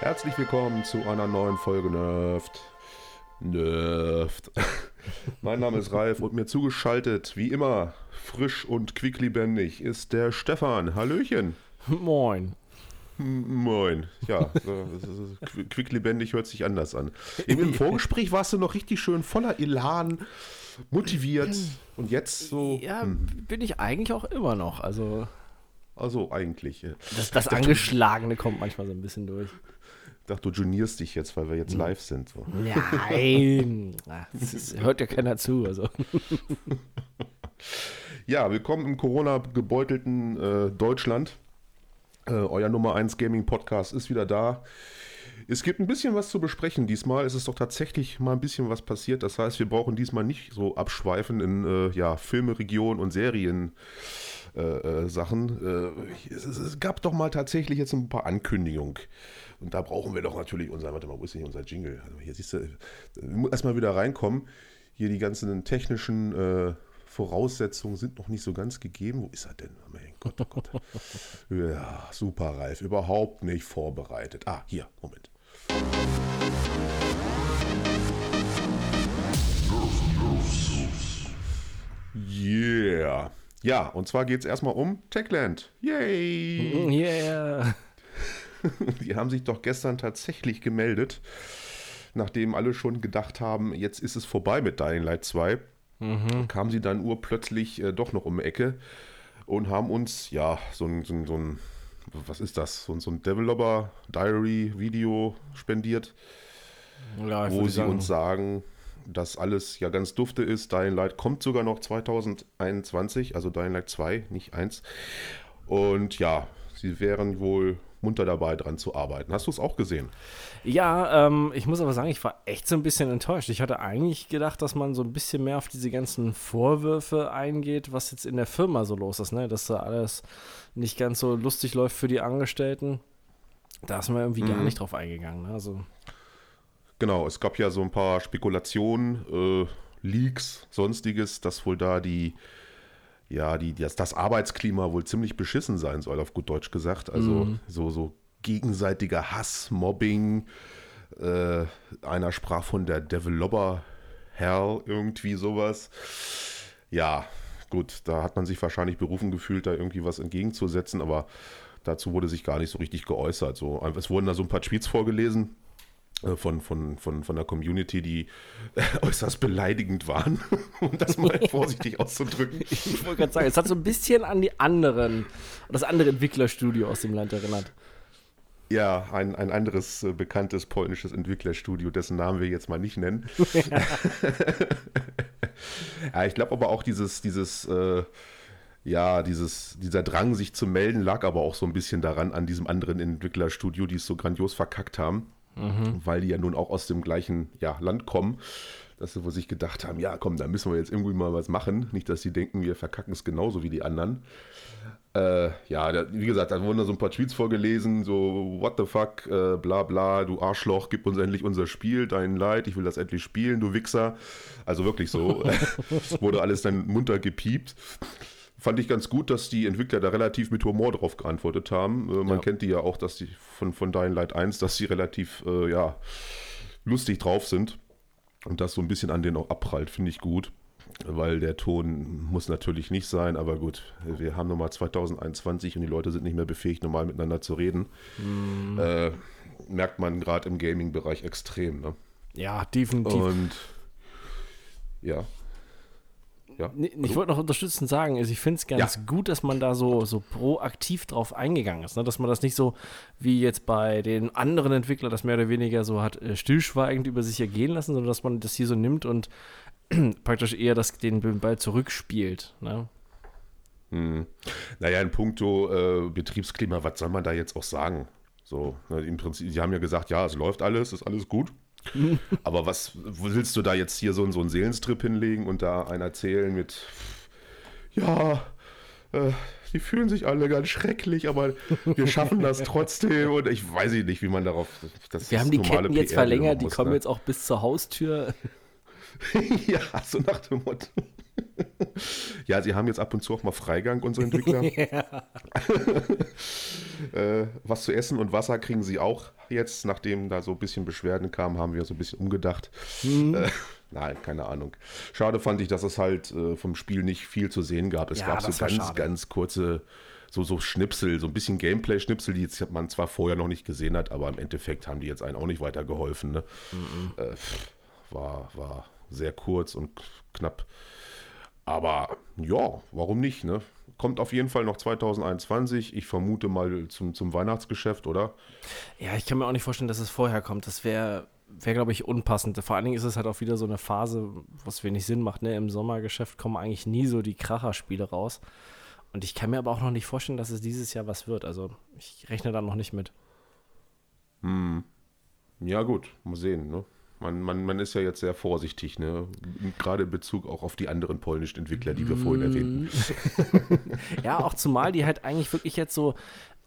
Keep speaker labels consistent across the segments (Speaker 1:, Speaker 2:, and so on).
Speaker 1: Herzlich willkommen zu einer neuen Folge Nerft. Nerft. mein Name ist Ralf und mir zugeschaltet, wie immer, frisch und quicklebendig, ist der Stefan. Hallöchen.
Speaker 2: Moin.
Speaker 1: Moin. Ja, quicklebendig hört sich anders an. Im Vorgespräch warst du noch richtig schön voller Elan, motiviert und jetzt so.
Speaker 2: Ja, hm. bin ich eigentlich auch immer noch. Also.
Speaker 1: Also eigentlich.
Speaker 2: Das, das Angeschlagene kommt manchmal so ein bisschen durch.
Speaker 1: Ich dachte, du junierst dich jetzt, weil wir jetzt live sind. So.
Speaker 2: Nein, das hört ja keiner zu. Also.
Speaker 1: Ja, willkommen im Corona-gebeutelten äh, Deutschland. Äh, euer Nummer 1 Gaming-Podcast ist wieder da. Es gibt ein bisschen was zu besprechen diesmal. Es ist doch tatsächlich mal ein bisschen was passiert. Das heißt, wir brauchen diesmal nicht so abschweifen in äh, ja, Filme, Regionen und Serien. Äh, äh, Sachen. Äh, es, es, gab doch mal tatsächlich jetzt ein paar Ankündigungen. Und da brauchen wir doch natürlich unser, warte mal, wo ist denn unser Jingle? Also hier siehst du, erstmal wieder reinkommen. Hier die ganzen technischen äh, Voraussetzungen sind noch nicht so ganz gegeben. Wo ist er denn? Oh mein Gott, oh Gott. ja, super, Ralf. Überhaupt nicht vorbereitet. Ah, hier, Moment. Yeah. Ja, und zwar geht es erstmal um Techland. Yay!
Speaker 2: Yeah!
Speaker 1: Die haben sich doch gestern tatsächlich gemeldet, nachdem alle schon gedacht haben, jetzt ist es vorbei mit Dying Light 2. Mhm. Kamen sie dann urplötzlich äh, doch noch um die Ecke und haben uns, ja, so ein, so ein, so ein was ist das, so ein, so ein Developer-Diary-Video spendiert, ja, wo sie sagen. uns sagen, dass alles ja ganz dufte ist. Dying Light kommt sogar noch 2021, also Dying Light 2, nicht 1. Und ja, sie wären wohl munter dabei, dran zu arbeiten. Hast du es auch gesehen?
Speaker 2: Ja, ähm, ich muss aber sagen, ich war echt so ein bisschen enttäuscht. Ich hatte eigentlich gedacht, dass man so ein bisschen mehr auf diese ganzen Vorwürfe eingeht, was jetzt in der Firma so los ist, ne? Dass da alles nicht ganz so lustig läuft für die Angestellten. Da ist man irgendwie mhm. gar nicht drauf eingegangen. Ne? Also.
Speaker 1: Genau, es gab ja so ein paar Spekulationen, äh, Leaks, sonstiges, dass wohl da die ja, die, das, das Arbeitsklima wohl ziemlich beschissen sein soll, auf gut Deutsch gesagt. Also mhm. so, so gegenseitiger Hass, Mobbing. Äh, einer sprach von der Developer Hell, irgendwie sowas. Ja, gut, da hat man sich wahrscheinlich berufen gefühlt, da irgendwie was entgegenzusetzen, aber dazu wurde sich gar nicht so richtig geäußert. So, es wurden da so ein paar Tweets vorgelesen von, von, von, von der Community, die äußerst beleidigend waren, um das mal vorsichtig auszudrücken.
Speaker 2: Ich wollte gerade sagen, es hat so ein bisschen an die anderen, das andere Entwicklerstudio aus dem Land erinnert.
Speaker 1: Ja, ein, ein anderes äh, bekanntes polnisches Entwicklerstudio, dessen Namen wir jetzt mal nicht nennen. Ja, ja ich glaube aber auch dieses, dieses äh, ja, dieses, dieser Drang, sich zu melden, lag aber auch so ein bisschen daran, an diesem anderen Entwicklerstudio, die es so grandios verkackt haben mhm. weil die ja nun auch aus dem gleichen ja, Land kommen, dass sie wohl sich gedacht haben, ja komm, da müssen wir jetzt irgendwie mal was machen. Nicht, dass sie denken, wir verkacken es genauso wie die anderen. Äh, ja, da, wie gesagt, da wurden da so ein paar Tweets vorgelesen, so, what the fuck, äh, bla bla, du Arschloch, gib uns endlich unser Spiel, dein Leid, ich will das endlich spielen, du Wichser. Also wirklich so, wurde alles dann munter gepiept fand ich ganz gut, dass die Entwickler da relativ mit Humor drauf geantwortet haben. Äh, man ja. kennt die ja auch, dass die von, von Dying Light 1, dass sie relativ äh, ja, lustig drauf sind. Und das so ein bisschen an denen auch abprallt, finde ich gut. Weil der Ton muss natürlich nicht sein, aber gut, wir haben nochmal 2021 und die Leute sind nicht mehr befähigt, normal miteinander zu reden. Mm. Äh, merkt man gerade im Gaming-Bereich extrem. Ne?
Speaker 2: Ja, definitiv.
Speaker 1: Und ja.
Speaker 2: Ja. Ich wollte noch unterstützend sagen, also ich finde es ganz ja. gut, dass man da so, so proaktiv drauf eingegangen ist. Ne? Dass man das nicht so wie jetzt bei den anderen Entwicklern das mehr oder weniger so hat äh, stillschweigend über sich ergehen lassen, sondern dass man das hier so nimmt und praktisch eher das, den Ball zurückspielt. Ne?
Speaker 1: Hm. Naja, in puncto äh, Betriebsklima, was soll man da jetzt auch sagen? So, ne, im Prinzip, sie haben ja gesagt, ja, es läuft alles, ist alles gut. Aber was willst du da jetzt hier so, so einen Seelenstrip hinlegen und da einen erzählen mit, ja, äh, die fühlen sich alle ganz schrecklich, aber wir schaffen das trotzdem und ich weiß nicht, wie man darauf.
Speaker 2: Das wir haben die Ketten jetzt PR verlängert, die kommen ne? jetzt auch bis zur Haustür.
Speaker 1: ja, so nach dem Motto. ja, sie haben jetzt ab und zu auch mal Freigang, unsere Entwickler. äh, was zu essen und Wasser kriegen sie auch jetzt, nachdem da so ein bisschen Beschwerden kamen, haben wir so ein bisschen umgedacht. Mhm. Äh, nein, keine Ahnung. Schade fand ich, dass es halt äh, vom Spiel nicht viel zu sehen gab. Es ja, gab so ganz, schade. ganz kurze so, so Schnipsel, so ein bisschen Gameplay-Schnipsel, die jetzt man zwar vorher noch nicht gesehen hat, aber im Endeffekt haben die jetzt einen auch nicht weitergeholfen. Ne? Mhm. Äh, war, war sehr kurz und knapp. Aber ja, warum nicht? Ne? Kommt auf jeden Fall noch 2021. Ich vermute mal zum, zum Weihnachtsgeschäft, oder?
Speaker 2: Ja, ich kann mir auch nicht vorstellen, dass es vorher kommt. Das wäre, wär, glaube ich, unpassend. Vor allen Dingen ist es halt auch wieder so eine Phase, was wenig Sinn macht. Ne? Im Sommergeschäft kommen eigentlich nie so die Kracherspiele raus. Und ich kann mir aber auch noch nicht vorstellen, dass es dieses Jahr was wird. Also ich rechne da noch nicht mit.
Speaker 1: Hm. Ja, gut, mal sehen. Ne? Man, man, man ist ja jetzt sehr vorsichtig, ne? gerade in Bezug auch auf die anderen polnischen Entwickler, die wir vorhin erwähnten.
Speaker 2: ja, auch zumal die halt eigentlich wirklich jetzt so,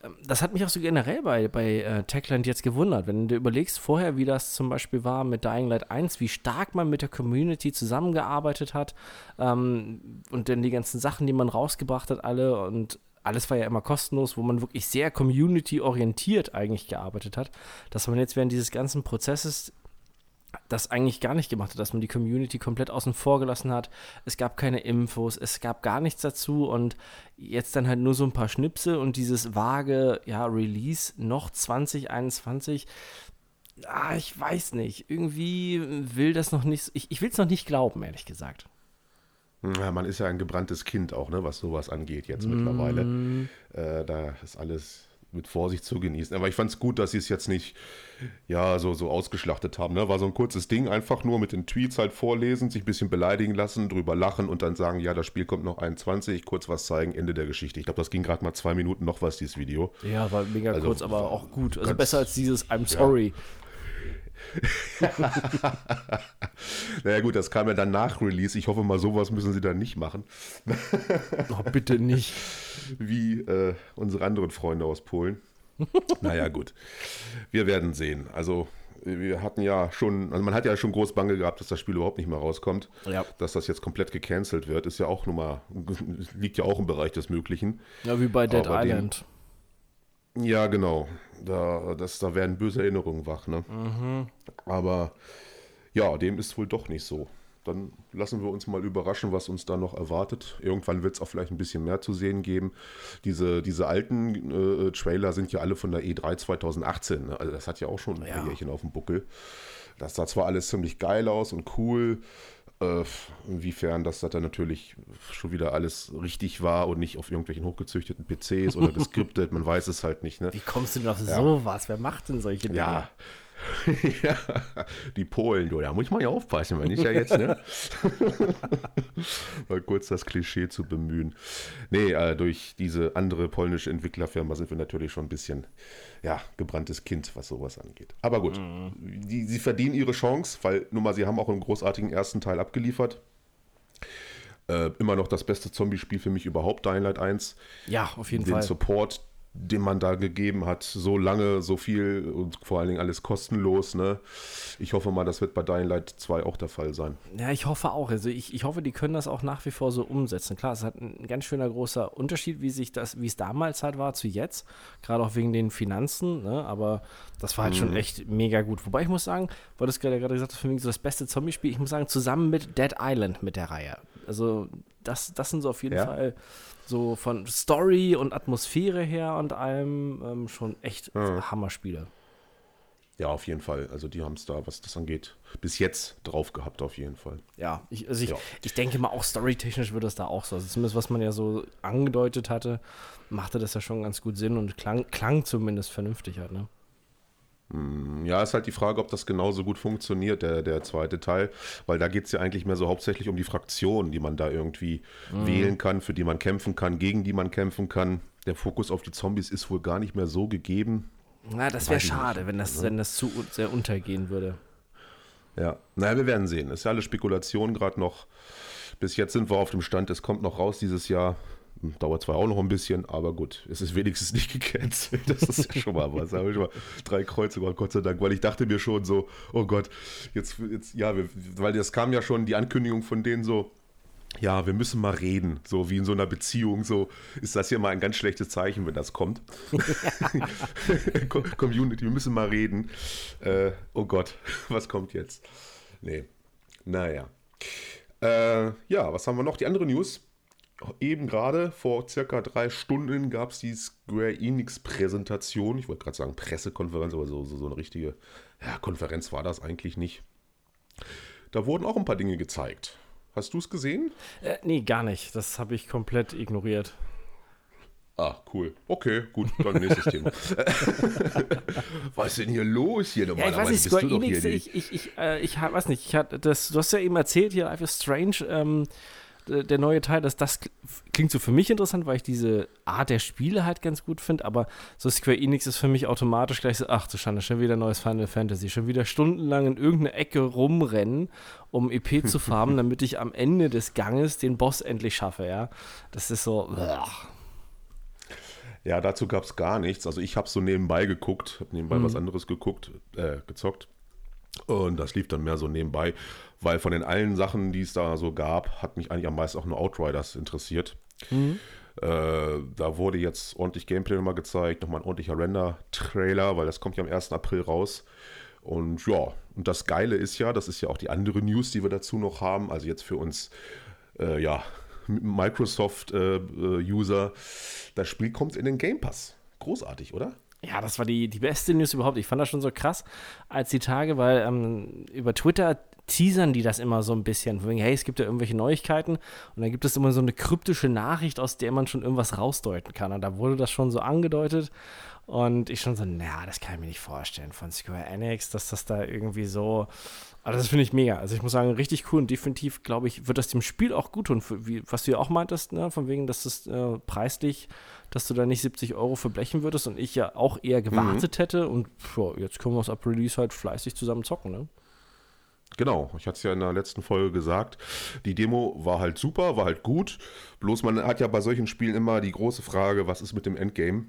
Speaker 2: ähm, das hat mich auch so generell bei, bei äh, Techland jetzt gewundert, wenn du überlegst vorher, wie das zum Beispiel war mit Dying Light 1, wie stark man mit der Community zusammengearbeitet hat ähm, und dann die ganzen Sachen, die man rausgebracht hat, alle und alles war ja immer kostenlos, wo man wirklich sehr community-orientiert eigentlich gearbeitet hat, dass man jetzt während dieses ganzen Prozesses das eigentlich gar nicht gemacht hat, dass man die Community komplett außen vor gelassen hat. Es gab keine Infos, es gab gar nichts dazu und jetzt dann halt nur so ein paar Schnipsel und dieses vage, ja, Release noch 2021. Ah, ich weiß nicht. Irgendwie will das noch nicht. Ich, ich will es noch nicht glauben, ehrlich gesagt.
Speaker 1: Ja, man ist ja ein gebranntes Kind auch, ne, was sowas angeht jetzt mm. mittlerweile. Äh, da ist alles mit Vorsicht zu genießen. Aber ich fand es gut, dass sie es jetzt nicht ja, so, so ausgeschlachtet haben. Ne? War so ein kurzes Ding, einfach nur mit den Tweets halt vorlesen, sich ein bisschen beleidigen lassen, drüber lachen und dann sagen, ja, das Spiel kommt noch 21, kurz was zeigen, Ende der Geschichte. Ich glaube, das ging gerade mal zwei Minuten noch was, dieses Video.
Speaker 2: Ja, war mega also, kurz, aber auch gut. Also besser als dieses I'm sorry. Ja.
Speaker 1: naja gut, das kam ja dann nach Release. Ich hoffe mal, sowas müssen sie dann nicht machen.
Speaker 2: oh, bitte nicht.
Speaker 1: Wie äh, unsere anderen Freunde aus Polen. naja gut, wir werden sehen. Also wir hatten ja schon, also man hat ja schon groß Bange gehabt, dass das Spiel überhaupt nicht mehr rauskommt. Ja. Dass das jetzt komplett gecancelt wird, ist ja auch nun mal, liegt ja auch im Bereich des Möglichen.
Speaker 2: Ja, wie bei Dead Aber Island.
Speaker 1: Den, ja, genau. Da, das, da werden böse Erinnerungen wach, ne? Mhm. Aber ja, dem ist wohl doch nicht so. Dann lassen wir uns mal überraschen, was uns da noch erwartet. Irgendwann wird es auch vielleicht ein bisschen mehr zu sehen geben. Diese, diese alten äh, Trailer sind ja alle von der E3 2018. Ne? Also das hat ja auch schon ein ja. paar Jährchen auf dem Buckel. Das sah zwar alles ziemlich geil aus und cool, äh, inwiefern das dann natürlich schon wieder alles richtig war und nicht auf irgendwelchen hochgezüchteten PCs oder geskriptet, man weiß es halt nicht. Ne?
Speaker 2: Wie kommst du denn auf ja. sowas? Wer macht denn solche
Speaker 1: Dinge? Ja, ja, die Polen, du, da muss man ja aufpassen, wenn ich ja jetzt, ne? Mal kurz das Klischee zu bemühen. Nee, äh, durch diese andere polnische Entwicklerfirma sind wir natürlich schon ein bisschen, ja, gebranntes Kind, was sowas angeht. Aber gut, mhm. die, sie verdienen ihre Chance, weil nun mal, sie haben auch einen großartigen ersten Teil abgeliefert. Äh, immer noch das beste Zombie-Spiel für mich überhaupt, Dying Light 1.
Speaker 2: Ja, auf jeden
Speaker 1: Den
Speaker 2: Fall.
Speaker 1: Den Support, den man da gegeben hat, so lange, so viel und vor allen Dingen alles kostenlos. Ne? Ich hoffe mal, das wird bei Dying Light 2 auch der Fall sein.
Speaker 2: Ja, ich hoffe auch. Also ich, ich hoffe, die können das auch nach wie vor so umsetzen. Klar, es hat ein ganz schöner großer Unterschied, wie sich das, wie es damals halt war zu jetzt, gerade auch wegen den Finanzen, ne? aber das war halt mhm. schon echt mega gut. Wobei ich muss sagen, weil du es gerade gesagt hast, für mich so das beste Zombie-Spiel, ich muss sagen, zusammen mit Dead Island mit der Reihe. Also das, das sind so auf jeden ja. Fall so von Story und Atmosphäre her und allem ähm, schon echt ja. Hammerspiele.
Speaker 1: Ja, auf jeden Fall. Also die haben es da, was das angeht, bis jetzt drauf gehabt, auf jeden Fall.
Speaker 2: Ja, ich, also ich, ja. ich denke mal, auch storytechnisch wird das da auch so. Also zumindest was man ja so angedeutet hatte, machte das ja schon ganz gut Sinn und klang, klang zumindest vernünftig halt, ne?
Speaker 1: Hm, ja, ist halt die Frage, ob das genauso gut funktioniert, der, der zweite Teil, weil da geht es ja eigentlich mehr so hauptsächlich um die Fraktionen, die man da irgendwie mhm. wählen kann, für die man kämpfen kann, gegen die man kämpfen kann. Der Fokus auf die Zombies ist wohl gar nicht mehr so gegeben.
Speaker 2: Na, das wäre schade, wenn das, ne? wenn das zu sehr untergehen würde.
Speaker 1: Ja, naja, wir werden sehen. Ist ja alle Spekulation gerade noch. Bis jetzt sind wir auf dem Stand, es kommt noch raus dieses Jahr. Dauert zwar auch noch ein bisschen, aber gut, es ist wenigstens nicht gecancelt. Das ist ja schon mal was. Da habe ich mal drei Kreuze gemacht, Gott sei Dank, weil ich dachte mir schon so, oh Gott, jetzt, jetzt ja, wir, weil das kam ja schon die Ankündigung von denen so, ja, wir müssen mal reden, so wie in so einer Beziehung, so ist das hier mal ein ganz schlechtes Zeichen, wenn das kommt. Community, wir müssen mal reden. Äh, oh Gott, was kommt jetzt? Nee, naja. Äh, ja, was haben wir noch? Die andere News eben gerade vor circa drei Stunden gab es die Square Enix-Präsentation. Ich wollte gerade sagen Pressekonferenz, aber so, so, so eine richtige ja, Konferenz war das eigentlich nicht. Da wurden auch ein paar Dinge gezeigt. Hast du es gesehen?
Speaker 2: Äh, nee, gar nicht. Das habe ich komplett ignoriert.
Speaker 1: Ah, cool. Okay, gut, dann nächstes Thema. Was ist denn hier los hier
Speaker 2: normalerweise? Ja, ich weiß nicht, Square Enix, ich, ich, ich, äh, ich weiß nicht, ich hatte das, du hast ja eben erzählt hier, Life is Strange, ähm, der neue Teil, dass das klingt so für mich interessant, weil ich diese Art der Spiele halt ganz gut finde, aber so Square Enix ist für mich automatisch gleich so, ach du Schande, schon wieder neues Final Fantasy, schon wieder stundenlang in irgendeine Ecke rumrennen, um EP zu farmen, damit ich am Ende des Ganges den Boss endlich schaffe, ja. Das ist so, ugh.
Speaker 1: Ja, dazu gab es gar nichts. Also ich habe so nebenbei geguckt, habe nebenbei mhm. was anderes geguckt, äh, gezockt. Und das lief dann mehr so nebenbei, weil von den allen Sachen, die es da so gab, hat mich eigentlich am meisten auch nur Outriders interessiert. Mhm. Äh, da wurde jetzt ordentlich Gameplay nochmal gezeigt, nochmal ein ordentlicher Render-Trailer, weil das kommt ja am 1. April raus. Und ja, und das Geile ist ja, das ist ja auch die andere News, die wir dazu noch haben, also jetzt für uns, äh, ja, Microsoft-User, äh, das Spiel kommt in den Game Pass. Großartig, oder?
Speaker 2: Ja, das war die, die beste News überhaupt. Ich fand das schon so krass als die Tage, weil ähm, über Twitter teasern die das immer so ein bisschen. Wegen, hey, es gibt ja irgendwelche Neuigkeiten und dann gibt es immer so eine kryptische Nachricht, aus der man schon irgendwas rausdeuten kann. Und da wurde das schon so angedeutet und ich schon so, naja, das kann ich mir nicht vorstellen von Square Enix, dass das da irgendwie so. Aber das finde ich mega. Also ich muss sagen, richtig cool und definitiv, glaube ich, wird das dem Spiel auch gut tun. Für, wie, was du ja auch meintest, ne? von wegen, dass das äh, preislich, dass du da nicht 70 Euro verblechen würdest und ich ja auch eher gewartet mhm. hätte. Und ja, jetzt können wir es ab Release halt fleißig zusammen zocken, ne?
Speaker 1: Genau, ich hatte es ja in der letzten Folge gesagt. Die Demo war halt super, war halt gut. Bloß man hat ja bei solchen Spielen immer die große Frage, was ist mit dem Endgame?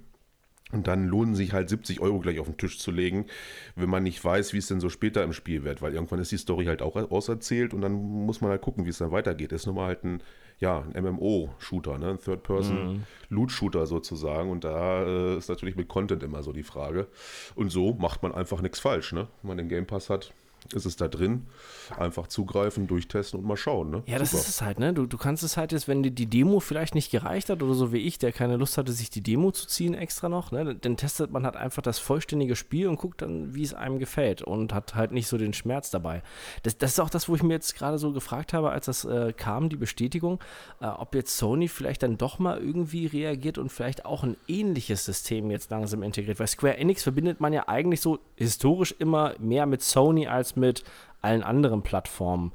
Speaker 1: Und dann lohnen sich halt 70 Euro gleich auf den Tisch zu legen, wenn man nicht weiß, wie es denn so später im Spiel wird, weil irgendwann ist die Story halt auch auserzählt und dann muss man halt gucken, wie es dann weitergeht. Das ist nun mal halt ein, ja, ein MMO-Shooter, ne? ein Third-Person-Loot-Shooter sozusagen und da äh, ist natürlich mit Content immer so die Frage. Und so macht man einfach nichts falsch, ne? Wenn man den Game Pass hat, ist es da drin. Einfach zugreifen, durchtesten und mal schauen. Ne?
Speaker 2: Ja, das Super. ist es halt. Ne? Du, du kannst es halt jetzt, wenn dir die Demo vielleicht nicht gereicht hat oder so wie ich, der keine Lust hatte, sich die Demo zu ziehen extra noch, ne? dann testet man halt einfach das vollständige Spiel und guckt dann, wie es einem gefällt und hat halt nicht so den Schmerz dabei. Das, das ist auch das, wo ich mir jetzt gerade so gefragt habe, als das äh, kam, die Bestätigung, äh, ob jetzt Sony vielleicht dann doch mal irgendwie reagiert und vielleicht auch ein ähnliches System jetzt langsam integriert. Weil Square Enix verbindet man ja eigentlich so historisch immer mehr mit Sony als mit allen anderen Plattformen.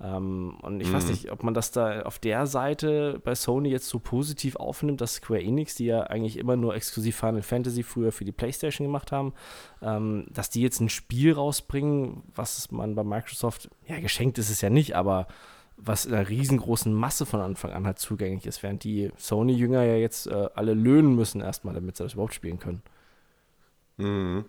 Speaker 2: Ähm, und ich mhm. weiß nicht, ob man das da auf der Seite bei Sony jetzt so positiv aufnimmt, dass Square Enix, die ja eigentlich immer nur exklusiv Final Fantasy früher für die PlayStation gemacht haben, ähm, dass die jetzt ein Spiel rausbringen, was man bei Microsoft, ja, geschenkt ist es ja nicht, aber was in einer riesengroßen Masse von Anfang an halt zugänglich ist, während die Sony-Jünger ja jetzt äh, alle löhnen müssen erstmal, damit sie das überhaupt spielen können.
Speaker 1: Mhm.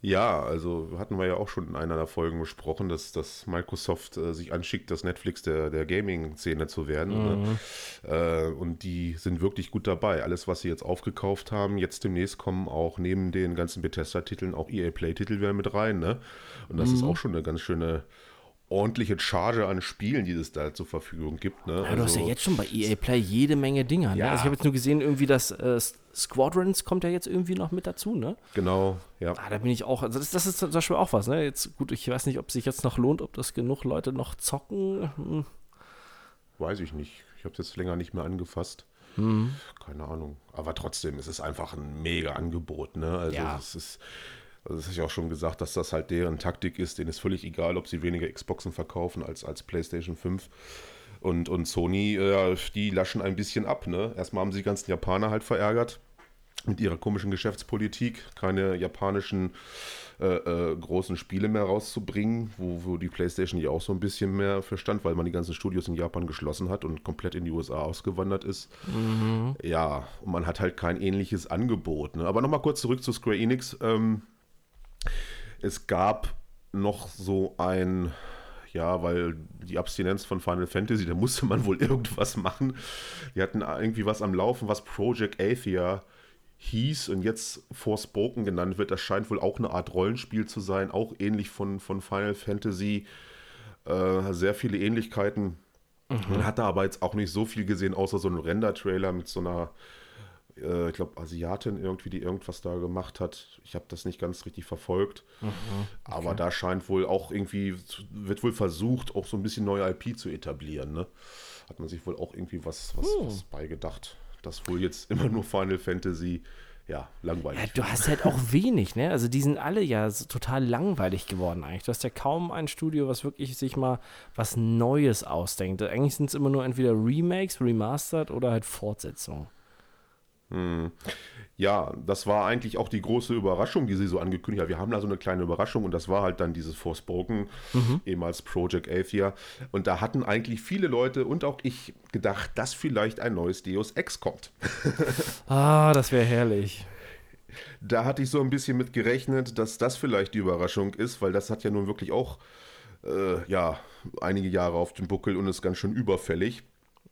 Speaker 1: Ja, also hatten wir ja auch schon in einer der Folgen besprochen, dass, dass Microsoft äh, sich anschickt, das Netflix der, der Gaming-Szene zu werden. Ne? Mhm. Ne? Äh, und die sind wirklich gut dabei. Alles, was sie jetzt aufgekauft haben, jetzt demnächst kommen auch neben den ganzen Bethesda-Titeln auch EA Play-Titel wieder mit rein. Ne? Und das mhm. ist auch schon eine ganz schöne ordentliche Charge an Spielen, die es da zur Verfügung gibt. Ne? Ja,
Speaker 2: also, du hast ja also jetzt schon bei EA Play jede Menge Dinger. Ne? Ja. Also ich habe jetzt nur gesehen, irgendwie das äh, Squadrons kommt ja jetzt irgendwie noch mit dazu, ne?
Speaker 1: Genau, ja.
Speaker 2: Ah, da bin ich auch, also das, das, ist zum Beispiel auch was, ne? Jetzt, gut, ich weiß nicht, ob sich jetzt noch lohnt, ob das genug Leute noch zocken. Hm.
Speaker 1: Weiß ich nicht. Ich habe es jetzt länger nicht mehr angefasst. Mhm. Keine Ahnung. Aber trotzdem, es ist einfach ein mega Angebot, ne? Also ja. es ist also das habe ich auch schon gesagt, dass das halt deren Taktik ist. Denen ist völlig egal, ob sie weniger Xboxen verkaufen als, als PlayStation 5. Und, und Sony, äh, die laschen ein bisschen ab. Ne? Erstmal haben sie die ganzen Japaner halt verärgert mit ihrer komischen Geschäftspolitik. Keine japanischen äh, äh, großen Spiele mehr rauszubringen, wo, wo die PlayStation ja auch so ein bisschen mehr verstand, weil man die ganzen Studios in Japan geschlossen hat und komplett in die USA ausgewandert ist. Mhm. Ja, und man hat halt kein ähnliches Angebot. Ne? Aber nochmal kurz zurück zu Square Enix. Ähm, es gab noch so ein ja, weil die Abstinenz von Final Fantasy, da musste man wohl irgendwas machen. Die hatten irgendwie was am Laufen, was Project Athia hieß und jetzt Forspoken genannt wird. Das scheint wohl auch eine Art Rollenspiel zu sein, auch ähnlich von, von Final Fantasy. Äh, sehr viele Ähnlichkeiten. Mhm. Man hat da aber jetzt auch nicht so viel gesehen, außer so einen Render-Trailer mit so einer äh, ich glaube, Asiatin irgendwie, die irgendwas da gemacht hat. Ich habe das nicht ganz richtig verfolgt. Mhm, okay. Aber da scheint wohl auch irgendwie, wird wohl versucht, auch so ein bisschen neue IP zu etablieren. Ne? Hat man sich wohl auch irgendwie was, was, hm. was beigedacht. Das wohl jetzt immer nur Final Fantasy ja, langweilig. Ja,
Speaker 2: du hast halt auch wenig, ne? Also die sind alle ja so total langweilig geworden eigentlich. Du hast ja kaum ein Studio, was wirklich sich mal was Neues ausdenkt. Eigentlich sind es immer nur entweder Remakes, Remastered oder halt Fortsetzungen.
Speaker 1: Hm. Ja, das war eigentlich auch die große Überraschung, die sie so angekündigt hat. Wir haben da so eine kleine Überraschung und das war halt dann dieses Forspoken, mhm. ehemals Project Athia. Und da hatten eigentlich viele Leute und auch ich gedacht, dass vielleicht ein neues Deus Ex kommt.
Speaker 2: ah, das wäre herrlich.
Speaker 1: Da hatte ich so ein bisschen mit gerechnet, dass das vielleicht die Überraschung ist, weil das hat ja nun wirklich auch äh, ja, einige Jahre auf dem Buckel und ist ganz schön überfällig.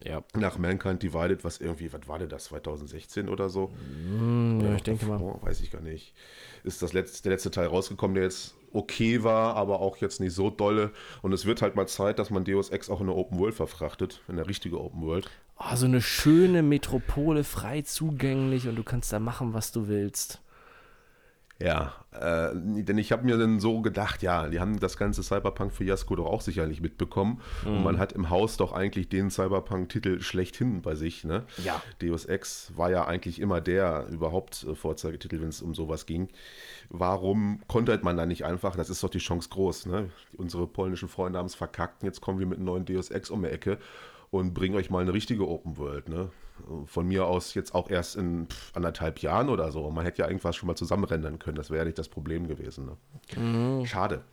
Speaker 1: Ja. Nach Mankind Divided, was irgendwie, was war denn das, 2016 oder so?
Speaker 2: Mm, ja, ich denke mal.
Speaker 1: Oh, weiß ich gar nicht. Ist das letzte, der letzte Teil rausgekommen, der jetzt okay war, aber auch jetzt nicht so dolle. Und es wird halt mal Zeit, dass man Deus Ex auch in eine Open World verfrachtet, in eine richtige Open World.
Speaker 2: Oh, so eine schöne Metropole, frei zugänglich und du kannst da machen, was du willst.
Speaker 1: Ja, äh, denn ich habe mir dann so gedacht, ja, die haben das ganze Cyberpunk-Fiasko doch auch sicherlich mitbekommen. Mhm. Und man hat im Haus doch eigentlich den Cyberpunk-Titel schlechthin bei sich. Ne?
Speaker 2: Ja.
Speaker 1: Deus Ex war ja eigentlich immer der überhaupt äh, Vorzeigetitel, wenn es um sowas ging. Warum konnte man da nicht einfach? Das ist doch die Chance groß. Ne? Unsere polnischen Freunde haben es verkackt. Jetzt kommen wir mit einem neuen Deus Ex um die Ecke und bringen euch mal eine richtige Open World. Ne? Von mir aus jetzt auch erst in anderthalb Jahren oder so. Man hätte ja irgendwas schon mal zusammenrendern können. Das wäre ja nicht das Problem gewesen. Ne? Mhm. Schade.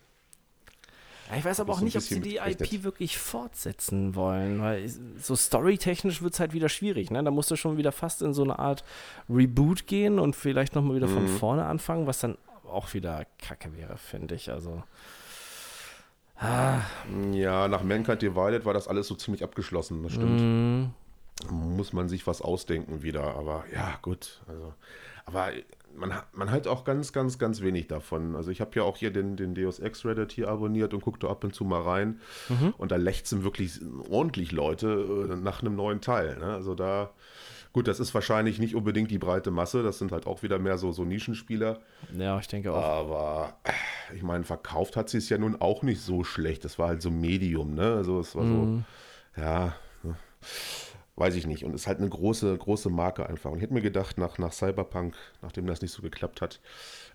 Speaker 2: Ja, ich weiß aber auch nicht, ob sie die IP wirklich fortsetzen wollen, weil so storytechnisch wird es halt wieder schwierig. Ne? Da musst du schon wieder fast in so eine Art Reboot gehen und vielleicht nochmal wieder mhm. von vorne anfangen, was dann auch wieder kacke wäre, finde ich. Also.
Speaker 1: Ah. Ja, nach Mankind Divided war das alles so ziemlich abgeschlossen, das stimmt. Mm. Muss man sich was ausdenken wieder, aber ja, gut. Also, aber man, man hat auch ganz, ganz, ganz wenig davon. Also ich habe ja auch hier den, den Deus Ex Reddit hier abonniert und gucke da ab und zu mal rein. Mhm. Und da lechzen wirklich ordentlich Leute äh, nach einem neuen Teil. Ne? Also da Gut, das ist wahrscheinlich nicht unbedingt die breite Masse, das sind halt auch wieder mehr so, so Nischenspieler.
Speaker 2: Ja, ich denke auch.
Speaker 1: Aber ich meine, verkauft hat sie es ja nun auch nicht so schlecht. Das war halt so Medium, ne? Also es war mhm. so, ja, ne? Weiß ich nicht. Und es ist halt eine große, große Marke einfach. Und ich hätte mir gedacht, nach, nach Cyberpunk, nachdem das nicht so geklappt hat,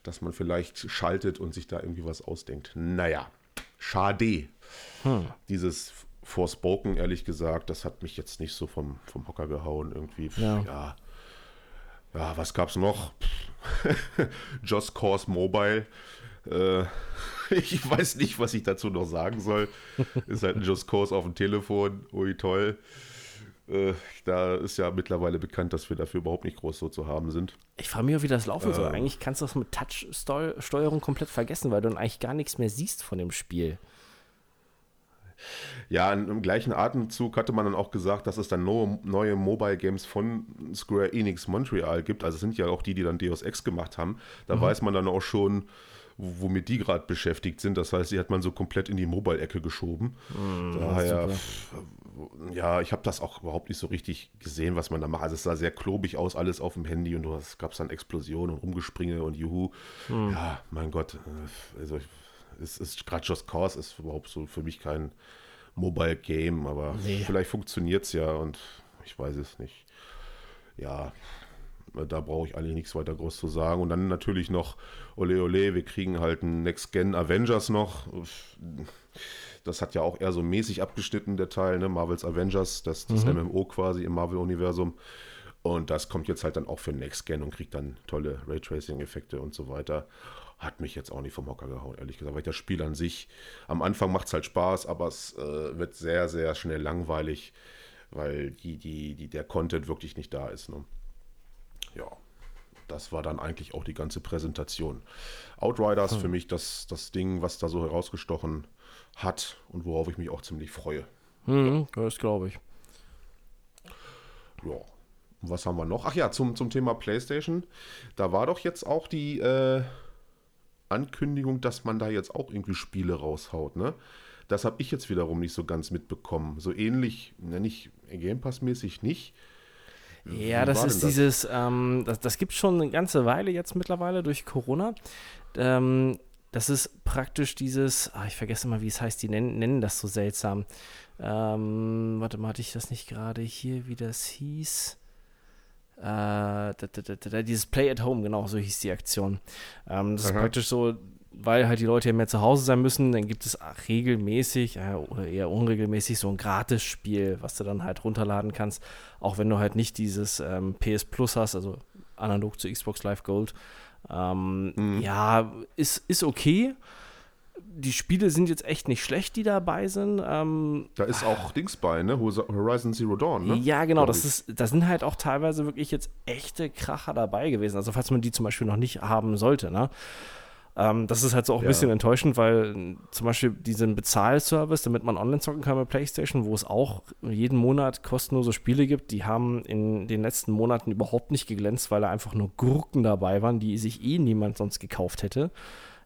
Speaker 1: dass man vielleicht schaltet und sich da irgendwie was ausdenkt. Naja, schade. Hm. Dieses Forspoken, ehrlich gesagt, das hat mich jetzt nicht so vom, vom Hocker gehauen. Irgendwie, ja. ja. ja was gab's noch? Just Cause Mobile. Äh, ich weiß nicht, was ich dazu noch sagen soll. Ist halt ein Just Cause auf dem Telefon. Ui, toll. Äh, da ist ja mittlerweile bekannt, dass wir dafür überhaupt nicht groß so zu haben sind.
Speaker 2: Ich frage mich auch, wie das laufen äh, soll. Eigentlich kannst du das mit Touch-Steuerung komplett vergessen, weil du dann eigentlich gar nichts mehr siehst von dem Spiel.
Speaker 1: Ja, im gleichen Atemzug hatte man dann auch gesagt, dass es dann neue, neue Mobile Games von Square Enix Montreal gibt. Also es sind ja auch die, die dann Deus Ex gemacht haben. Da mhm. weiß man dann auch schon, womit die gerade beschäftigt sind. Das heißt, die hat man so komplett in die Mobile-Ecke geschoben. Mhm, Daher, ja, ich habe das auch überhaupt nicht so richtig gesehen, was man da macht. Also es sah sehr klobig aus, alles auf dem Handy und es gab dann Explosionen und Rumgespringe und Juhu. Mhm. Ja, mein Gott. Äh, also es ist gerade Just Cause ist überhaupt so für mich kein Mobile Game, aber nee. vielleicht funktioniert es ja und ich weiß es nicht. Ja, da brauche ich eigentlich nichts weiter groß zu sagen. Und dann natürlich noch Ole Ole, wir kriegen halt einen Next Gen Avengers noch. Das hat ja auch eher so mäßig abgeschnitten, der Teil, ne? Marvels Avengers, das, das mhm. MMO quasi im Marvel-Universum. Und das kommt jetzt halt dann auch für Next Gen und kriegt dann tolle Raytracing-Effekte und so weiter. Hat mich jetzt auch nicht vom Hocker gehauen, ehrlich gesagt, weil das Spiel an sich, am Anfang macht es halt Spaß, aber es äh, wird sehr, sehr schnell langweilig, weil die, die, die, der Content wirklich nicht da ist. Ne? Ja, das war dann eigentlich auch die ganze Präsentation. Outriders hm. für mich das, das Ding, was da so herausgestochen hat und worauf ich mich auch ziemlich freue.
Speaker 2: Mhm, das glaube ich.
Speaker 1: Ja. Und was haben wir noch? Ach ja, zum, zum Thema PlayStation. Da war doch jetzt auch die äh, Ankündigung, dass man da jetzt auch irgendwie Spiele raushaut, ne? Das habe ich jetzt wiederum nicht so ganz mitbekommen. So ähnlich, ne, nicht Game Pass-mäßig nicht,
Speaker 2: ja, das ist das? dieses, ähm, das, das gibt es schon eine ganze Weile jetzt mittlerweile durch Corona. Ähm, das ist praktisch dieses, ach, ich vergesse mal, wie es heißt, die nennen, nennen das so seltsam. Ähm, warte mal, hatte ich das nicht gerade hier, wie das hieß? Äh, da, da, da, dieses Play at Home, genau, so hieß die Aktion. Ähm, das Aha. ist praktisch so, weil halt die Leute ja mehr zu Hause sein müssen, dann gibt es regelmäßig äh, oder eher unregelmäßig so ein Gratisspiel, was du dann halt runterladen kannst, auch wenn du halt nicht dieses ähm, PS Plus hast, also analog zu Xbox Live Gold. Ähm, mhm. Ja, ist, ist okay. Die Spiele sind jetzt echt nicht schlecht, die dabei sind. Ähm,
Speaker 1: da ist auch Dings bei, ne? Horizon Zero Dawn, ne?
Speaker 2: Ja, genau. Das ist, da sind halt auch teilweise wirklich jetzt echte Kracher dabei gewesen. Also, falls man die zum Beispiel noch nicht haben sollte, ne? Ähm, das ist halt so auch ein ja. bisschen enttäuschend, weil zum Beispiel diesen Bezahlservice, damit man online zocken kann bei PlayStation, wo es auch jeden Monat kostenlose Spiele gibt, die haben in den letzten Monaten überhaupt nicht geglänzt, weil da einfach nur Gurken dabei waren, die sich eh niemand sonst gekauft hätte.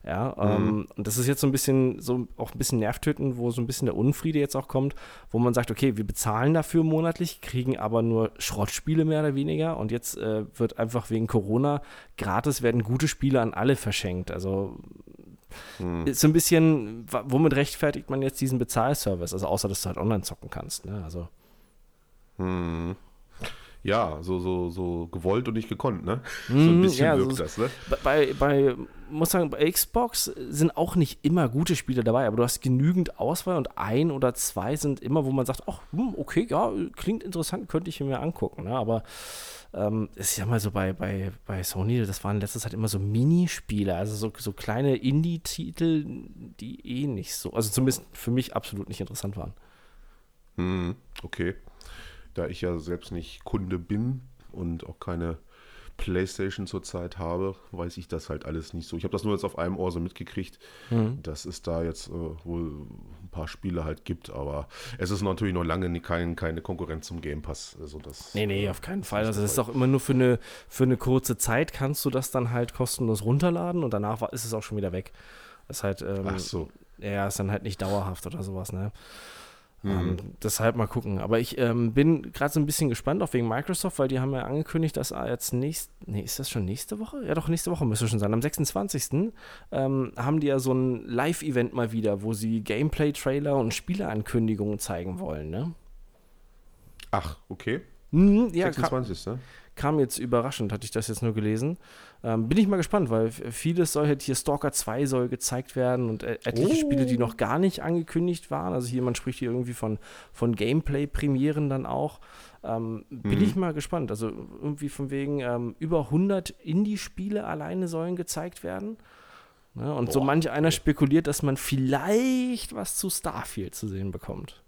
Speaker 2: Ja, ähm, mhm. und das ist jetzt so ein bisschen, so auch ein bisschen nervtötend, wo so ein bisschen der Unfriede jetzt auch kommt, wo man sagt, okay, wir bezahlen dafür monatlich, kriegen aber nur Schrottspiele mehr oder weniger und jetzt äh, wird einfach wegen Corona gratis werden gute Spiele an alle verschenkt. Also mhm. ist so ein bisschen, womit rechtfertigt man jetzt diesen Bezahlservice? Also außer, dass du halt online zocken kannst, ne? Also.
Speaker 1: Mhm ja, so, so, so gewollt und nicht gekonnt, ne? so ein mhm, bisschen
Speaker 2: ja, wirkt so, das, ne? Bei, bei, muss sagen, bei Xbox sind auch nicht immer gute Spiele dabei, aber du hast genügend Auswahl und ein oder zwei sind immer, wo man sagt, ach, hm, okay, ja, klingt interessant, könnte ich mir angucken, ne? Aber ähm, ist ja mal so bei, bei, bei Sony, das waren letztes Zeit immer so Minispiele, also so, so kleine Indie-Titel, die eh nicht so, also zumindest für mich absolut nicht interessant waren.
Speaker 1: Hm, okay da ich ja selbst nicht Kunde bin und auch keine Playstation zurzeit habe, weiß ich das halt alles nicht so. Ich habe das nur jetzt auf einem Ohr so mitgekriegt, mhm. dass es da jetzt äh, wohl ein paar Spiele halt gibt, aber es ist natürlich noch lange kein, keine Konkurrenz zum Game Pass. Also das,
Speaker 2: nee, nee, auf keinen Fall. Also das ist auch immer nur für eine, für eine kurze Zeit kannst du das dann halt kostenlos runterladen und danach ist es auch schon wieder weg. Das ist halt, ähm, Ach so. Ja, ist dann halt nicht dauerhaft oder sowas, ne? Mhm. Ähm, deshalb mal gucken. Aber ich ähm, bin gerade so ein bisschen gespannt, auch wegen Microsoft, weil die haben ja angekündigt, dass jetzt nächst, nee, ist das schon nächste Woche? Ja, doch, nächste Woche müsste schon sein. Am 26. Ähm, haben die ja so ein Live-Event mal wieder, wo sie Gameplay-Trailer und Spieleankündigungen zeigen wollen, ne?
Speaker 1: Ach, okay.
Speaker 2: Mhm, ja, 26. Kam, kam jetzt überraschend, hatte ich das jetzt nur gelesen. Ähm, bin ich mal gespannt, weil vieles soll halt hier Stalker 2 soll gezeigt werden und etliche oh. Spiele, die noch gar nicht angekündigt waren. Also hier, man spricht hier irgendwie von, von Gameplay-Premieren dann auch. Ähm, bin mhm. ich mal gespannt. Also irgendwie von wegen ähm, über 100 Indie-Spiele alleine sollen gezeigt werden. Ne? Und Boah. so manch einer spekuliert, dass man vielleicht was zu Starfield zu sehen bekommt.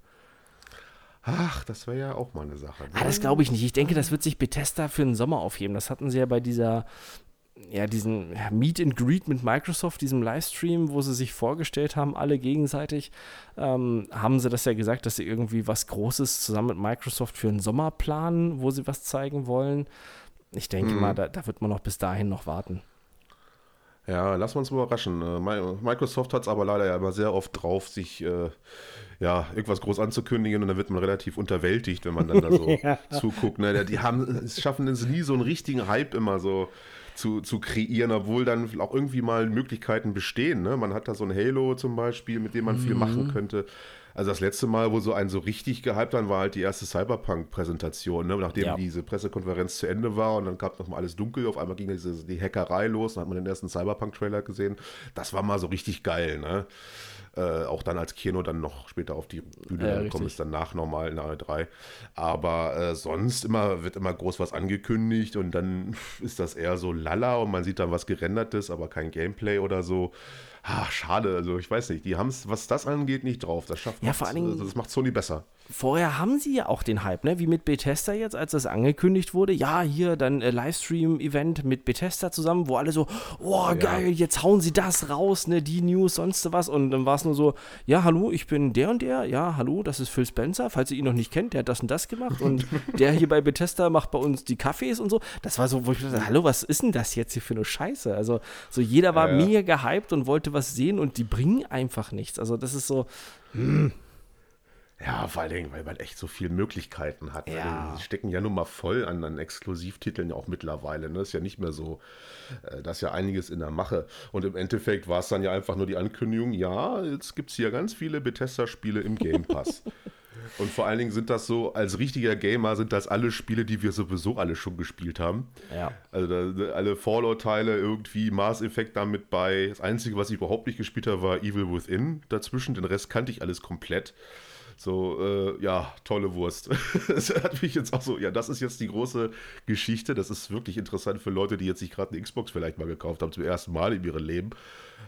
Speaker 1: Ach, das wäre ja auch mal eine Sache.
Speaker 2: Ne? Ah, das glaube ich nicht. Ich denke, das wird sich Bethesda für den Sommer aufheben. Das hatten sie ja bei dieser, ja, diesen Meet and Greet mit Microsoft, diesem Livestream, wo sie sich vorgestellt haben, alle gegenseitig, ähm, haben sie das ja gesagt, dass sie irgendwie was Großes zusammen mit Microsoft für den Sommer planen, wo sie was zeigen wollen. Ich denke mhm. mal, da, da wird man noch bis dahin noch warten.
Speaker 1: Ja, lassen wir uns überraschen. Äh, Microsoft hat es aber leider ja immer sehr oft drauf, sich äh, ja, irgendwas groß anzukündigen und dann wird man relativ unterwältigt, wenn man dann da so ja. zuguckt. Ne? Die haben, schaffen es nie, so einen richtigen Hype immer so zu, zu kreieren, obwohl dann auch irgendwie mal Möglichkeiten bestehen. Ne? Man hat da so ein Halo zum Beispiel, mit dem man mhm. viel machen könnte. Also das letzte Mal, wo so ein so richtig gehypt dann war halt die erste Cyberpunk-Präsentation, ne? nachdem ja. diese Pressekonferenz zu Ende war und dann gab noch mal alles dunkel, auf einmal ging diese, die Hackerei los, dann hat man den ersten Cyberpunk-Trailer gesehen. Das war mal so richtig geil, ne? Äh, auch dann als Kino dann noch später auf die Bühne ja, gekommen ist, dann nach normal nahe 3. Aber äh, sonst immer wird immer groß was angekündigt und dann ist das eher so lala und man sieht dann was gerendertes, aber kein Gameplay oder so. Ach, schade, also ich weiß nicht, die haben es, was das angeht, nicht drauf. Das schafft
Speaker 2: ja, vor allen Dingen,
Speaker 1: das macht Sony besser.
Speaker 2: Vorher haben sie ja auch den Hype, ne? Wie mit Bethesda jetzt, als das angekündigt wurde. Ja, hier dann äh, Livestream-Event mit Bethesda zusammen, wo alle so, oh geil, ja. jetzt hauen sie das raus, ne? Die News, sonst was. Und dann war es nur so, ja, hallo, ich bin der und der. Ja, hallo, das ist Phil Spencer. Falls ihr ihn noch nicht kennt, der hat das und das gemacht. Und der hier bei Bethesda macht bei uns die Kaffees und so. Das war so, wo ich dachte, hallo, was ist denn das jetzt hier für eine Scheiße? Also, so jeder war ja, ja. mega gehypt und wollte was sehen und die bringen einfach nichts. Also, das ist so, hm.
Speaker 1: Ja, vor allen Dingen, weil man echt so viele Möglichkeiten hat. Ne? Ja. Die stecken ja nun mal voll an, an Exklusivtiteln auch mittlerweile. Ne? Ist ja nicht mehr so, äh, da ist ja einiges in der Mache. Und im Endeffekt war es dann ja einfach nur die Ankündigung, ja, jetzt gibt es hier ganz viele Bethesda-Spiele im Game Pass. Und vor allen Dingen sind das so, als richtiger Gamer sind das alle Spiele, die wir sowieso alle schon gespielt haben.
Speaker 2: Ja.
Speaker 1: Also da, alle Fallout-Teile, irgendwie Mass Effect damit bei. Das Einzige, was ich überhaupt nicht gespielt habe, war Evil Within dazwischen. Den Rest kannte ich alles komplett. So, äh, ja, tolle Wurst. das hat mich jetzt auch so, ja, das ist jetzt die große Geschichte. Das ist wirklich interessant für Leute, die jetzt sich gerade eine Xbox vielleicht mal gekauft haben, zum ersten Mal in ihrem Leben.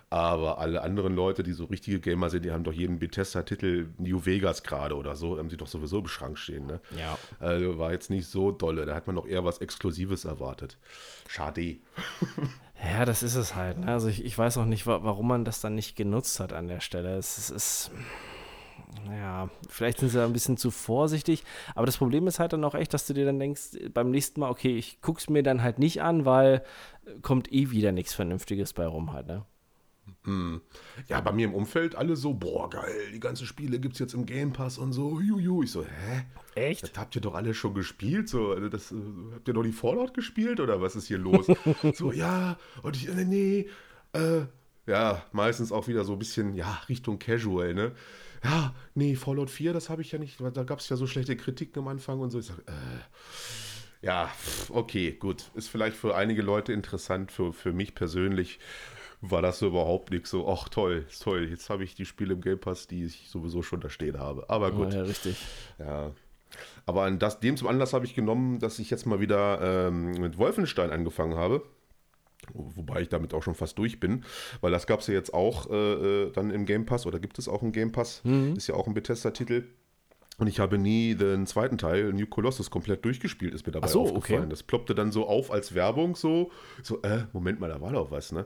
Speaker 1: Aber alle anderen Leute, die so richtige Gamer sind, die haben doch jeden Bethesda-Titel New Vegas gerade oder so, haben sie doch sowieso im Schrank stehen. Ne?
Speaker 2: Ja.
Speaker 1: Also war jetzt nicht so dolle. Da hat man noch eher was Exklusives erwartet. Schade.
Speaker 2: Ja, das ist es halt. Ne? Also ich, ich weiß auch nicht, warum man das dann nicht genutzt hat an der Stelle. Es, es ist ja, vielleicht sind sie ein bisschen zu vorsichtig. Aber das Problem ist halt dann auch echt, dass du dir dann denkst, beim nächsten Mal, okay, ich guck's mir dann halt nicht an, weil äh, kommt eh wieder nichts Vernünftiges bei rum halt, ne?
Speaker 1: Hm. Ja, bei mir im Umfeld alle so, boah, geil, die ganzen Spiele gibt's jetzt im Game Pass und so, juju. Ich so, hä?
Speaker 2: Echt?
Speaker 1: Das habt ihr doch alle schon gespielt, so, also das, äh, habt ihr doch die Fallout gespielt oder was ist hier los? so, ja, und ich, äh, nee, äh, ja, meistens auch wieder so ein bisschen, ja, Richtung Casual, ne? Ja, nee, Fallout 4, das habe ich ja nicht, da gab es ja so schlechte Kritiken am Anfang und so. Ich sage, äh, ja, okay, gut. Ist vielleicht für einige Leute interessant, für, für mich persönlich war das so überhaupt nichts so, ach toll, ist toll, jetzt habe ich die Spiele im Game Pass, die ich sowieso schon da stehen habe. Aber gut.
Speaker 2: Ja, richtig.
Speaker 1: Ja. Aber an das, dem zum Anlass habe ich genommen, dass ich jetzt mal wieder ähm, mit Wolfenstein angefangen habe. Wobei ich damit auch schon fast durch bin, weil das gab es ja jetzt auch äh, äh, dann im Game Pass oder gibt es auch im Game Pass. Mhm. Ist ja auch ein Bethesda-Titel. Und ich habe nie den zweiten Teil, New Colossus, komplett durchgespielt, ist mir dabei so, aufgefallen. Okay. Das ploppte dann so auf als Werbung, so, so, äh, Moment mal, da war doch was, ne?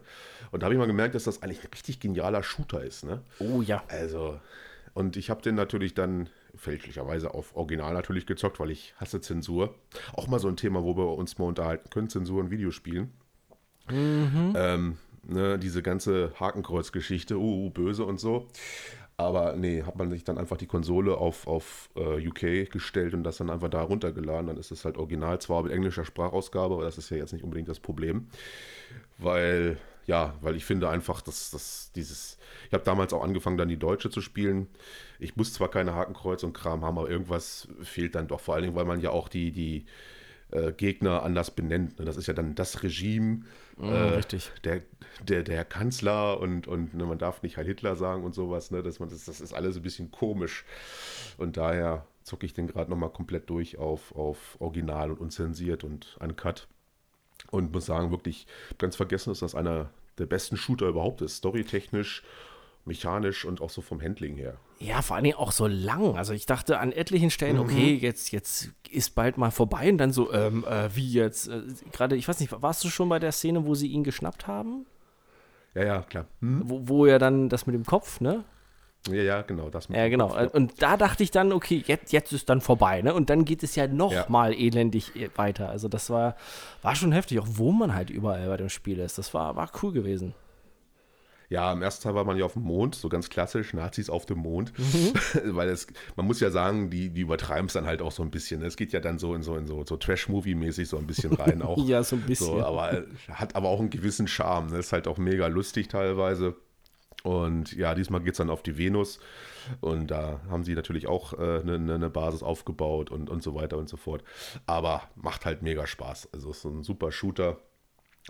Speaker 1: Und da habe ich mal gemerkt, dass das eigentlich ein richtig genialer Shooter ist, ne?
Speaker 2: Oh ja.
Speaker 1: Also, und ich habe den natürlich dann fälschlicherweise auf Original natürlich gezockt, weil ich hasse Zensur. Auch mal so ein Thema, wo wir uns mal unterhalten können, Zensur in Videospielen. Mhm. Ähm, ne, diese ganze Hakenkreuz-Geschichte, uh, uh, böse und so. Aber nee, hat man sich dann einfach die Konsole auf, auf uh, UK gestellt und das dann einfach da runtergeladen. Dann ist es halt original, zwar mit englischer Sprachausgabe, aber das ist ja jetzt nicht unbedingt das Problem. Weil, ja, weil ich finde einfach, dass, dass dieses. Ich habe damals auch angefangen, dann die Deutsche zu spielen. Ich muss zwar keine Hakenkreuz und Kram haben, aber irgendwas fehlt dann doch. Vor allen Dingen, weil man ja auch die, die äh, Gegner anders benennt. Ne? Das ist ja dann das Regime,
Speaker 2: mm, äh, richtig.
Speaker 1: Der, der, der Kanzler und, und ne, man darf nicht Heil Hitler sagen und sowas. Ne? Das, das, das ist alles ein bisschen komisch. Und daher zocke ich den gerade nochmal komplett durch auf, auf Original und unzensiert und uncut. Und muss sagen, wirklich ganz vergessen, dass das einer der besten Shooter überhaupt ist. Storytechnisch mechanisch und auch so vom Handling her.
Speaker 2: Ja, vor allen Dingen auch so lang. Also ich dachte an etlichen Stellen, mhm. okay, jetzt, jetzt ist bald mal vorbei und dann so, ähm, äh, wie jetzt? Äh, Gerade, ich weiß nicht, warst du schon bei der Szene, wo sie ihn geschnappt haben?
Speaker 1: Ja, ja, klar.
Speaker 2: Hm? Wo, wo er dann das mit dem Kopf, ne?
Speaker 1: Ja, ja, genau. Das
Speaker 2: ja, genau. Kopf, ja. Und da dachte ich dann, okay, jetzt, jetzt ist dann vorbei, ne? Und dann geht es ja noch ja. mal elendig weiter. Also das war, war schon heftig, auch wo man halt überall bei dem Spiel ist. Das war, war cool gewesen.
Speaker 1: Ja, im ersten Teil war man ja auf dem Mond, so ganz klassisch, Nazis auf dem Mond. Mhm. Weil es, man muss ja sagen, die, die übertreiben es dann halt auch so ein bisschen. Es geht ja dann so in so, in so, so Trash-Movie-mäßig so ein bisschen rein auch.
Speaker 2: ja, so ein bisschen.
Speaker 1: So, aber hat aber auch einen gewissen Charme. Ne? Ist halt auch mega lustig teilweise. Und ja, diesmal geht es dann auf die Venus. Und da haben sie natürlich auch eine äh, ne, ne Basis aufgebaut und, und so weiter und so fort. Aber macht halt mega Spaß. Also ist so ein super Shooter.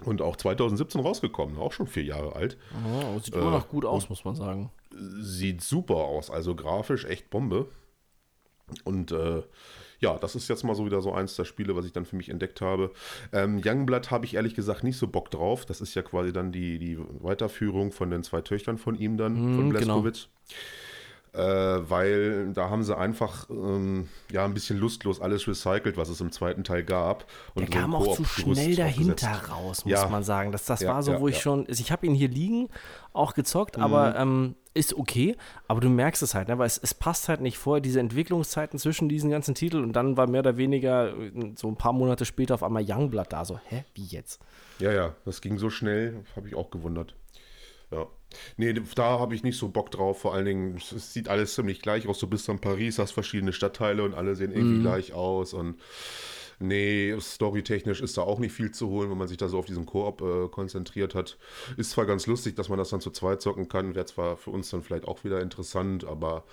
Speaker 1: Und auch 2017 rausgekommen, auch schon vier Jahre alt.
Speaker 2: Oh, sieht äh, immer noch gut aus, muss man sagen.
Speaker 1: sieht super aus, also grafisch echt Bombe. Und äh, ja, das ist jetzt mal so wieder so eins der Spiele, was ich dann für mich entdeckt habe. Ähm, Youngblood habe ich ehrlich gesagt nicht so Bock drauf. Das ist ja quasi dann die, die Weiterführung von den zwei Töchtern von ihm dann, mm, von Bleskowitz. Genau äh, weil da haben sie einfach ähm, ja ein bisschen lustlos alles recycelt, was es im zweiten Teil gab.
Speaker 2: Und Der kam auch zu schnell dahinter raus, muss ja. man sagen. Das, das ja, war so, ja, wo ich schon, also ich habe ihn hier liegen, auch gezockt, mhm. aber ähm, ist okay, aber du merkst es halt, ne? weil es, es passt halt nicht vor, diese Entwicklungszeiten zwischen diesen ganzen Titeln und dann war mehr oder weniger äh, so ein paar Monate später auf einmal Youngblood da, so, hä, wie jetzt?
Speaker 1: Ja, ja, das ging so schnell, habe ich auch gewundert. Ja. Nee, da habe ich nicht so Bock drauf. Vor allen Dingen, es sieht alles ziemlich gleich aus. Du bist in Paris, hast verschiedene Stadtteile und alle sehen irgendwie mhm. gleich aus. Und nee, storytechnisch ist da auch nicht viel zu holen, wenn man sich da so auf diesen Koop äh, konzentriert hat. Ist zwar ganz lustig, dass man das dann zu zweit zocken kann. Wäre zwar für uns dann vielleicht auch wieder interessant, aber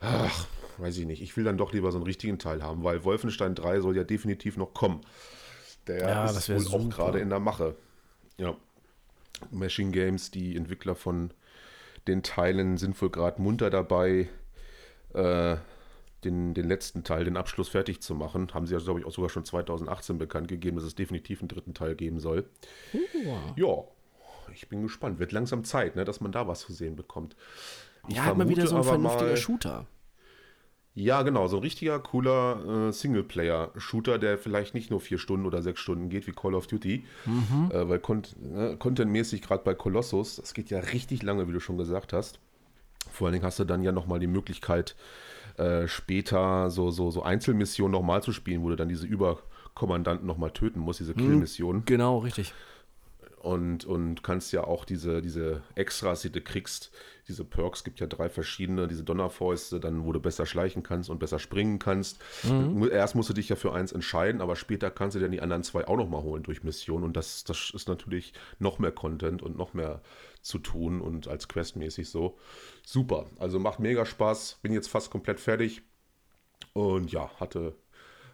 Speaker 1: ach, weiß ich nicht. Ich will dann doch lieber so einen richtigen Teil haben, weil Wolfenstein 3 soll ja definitiv noch kommen. Der ja, ist wohl super. auch gerade in der Mache. Ja. Machine Games, die Entwickler von den Teilen, sind wohl gerade munter dabei, äh, den, den letzten Teil, den Abschluss fertig zu machen. Haben sie ja, glaube ich, auch sogar schon 2018 bekannt gegeben, dass es definitiv einen dritten Teil geben soll. Uh. Ja, ich bin gespannt. Wird langsam Zeit, ne, dass man da was zu sehen bekommt.
Speaker 2: Ich ja, halt mal wieder so ein vernünftiger mal, Shooter.
Speaker 1: Ja, genau, so ein richtiger cooler äh, Singleplayer-Shooter, der vielleicht nicht nur vier Stunden oder sechs Stunden geht wie Call of Duty, mhm. äh, weil con äh, contentmäßig gerade bei Colossus, das geht ja richtig lange, wie du schon gesagt hast. Vor allen Dingen hast du dann ja nochmal die Möglichkeit, äh, später so, so, so Einzelmissionen nochmal zu spielen, wo du dann diese Überkommandanten nochmal töten musst, diese mhm. Kill-Missionen.
Speaker 2: Genau, richtig
Speaker 1: und, und kannst ja auch diese, diese Extras, die du kriegst, diese Perks, gibt ja drei verschiedene, diese Donnerfäuste, dann wo du besser schleichen kannst und besser springen kannst. Mhm. Erst musst du dich ja für eins entscheiden, aber später kannst du dann die anderen zwei auch nochmal holen durch Missionen und das, das ist natürlich noch mehr Content und noch mehr zu tun und als questmäßig so. Super, also macht mega Spaß, bin jetzt fast komplett fertig und ja, hatte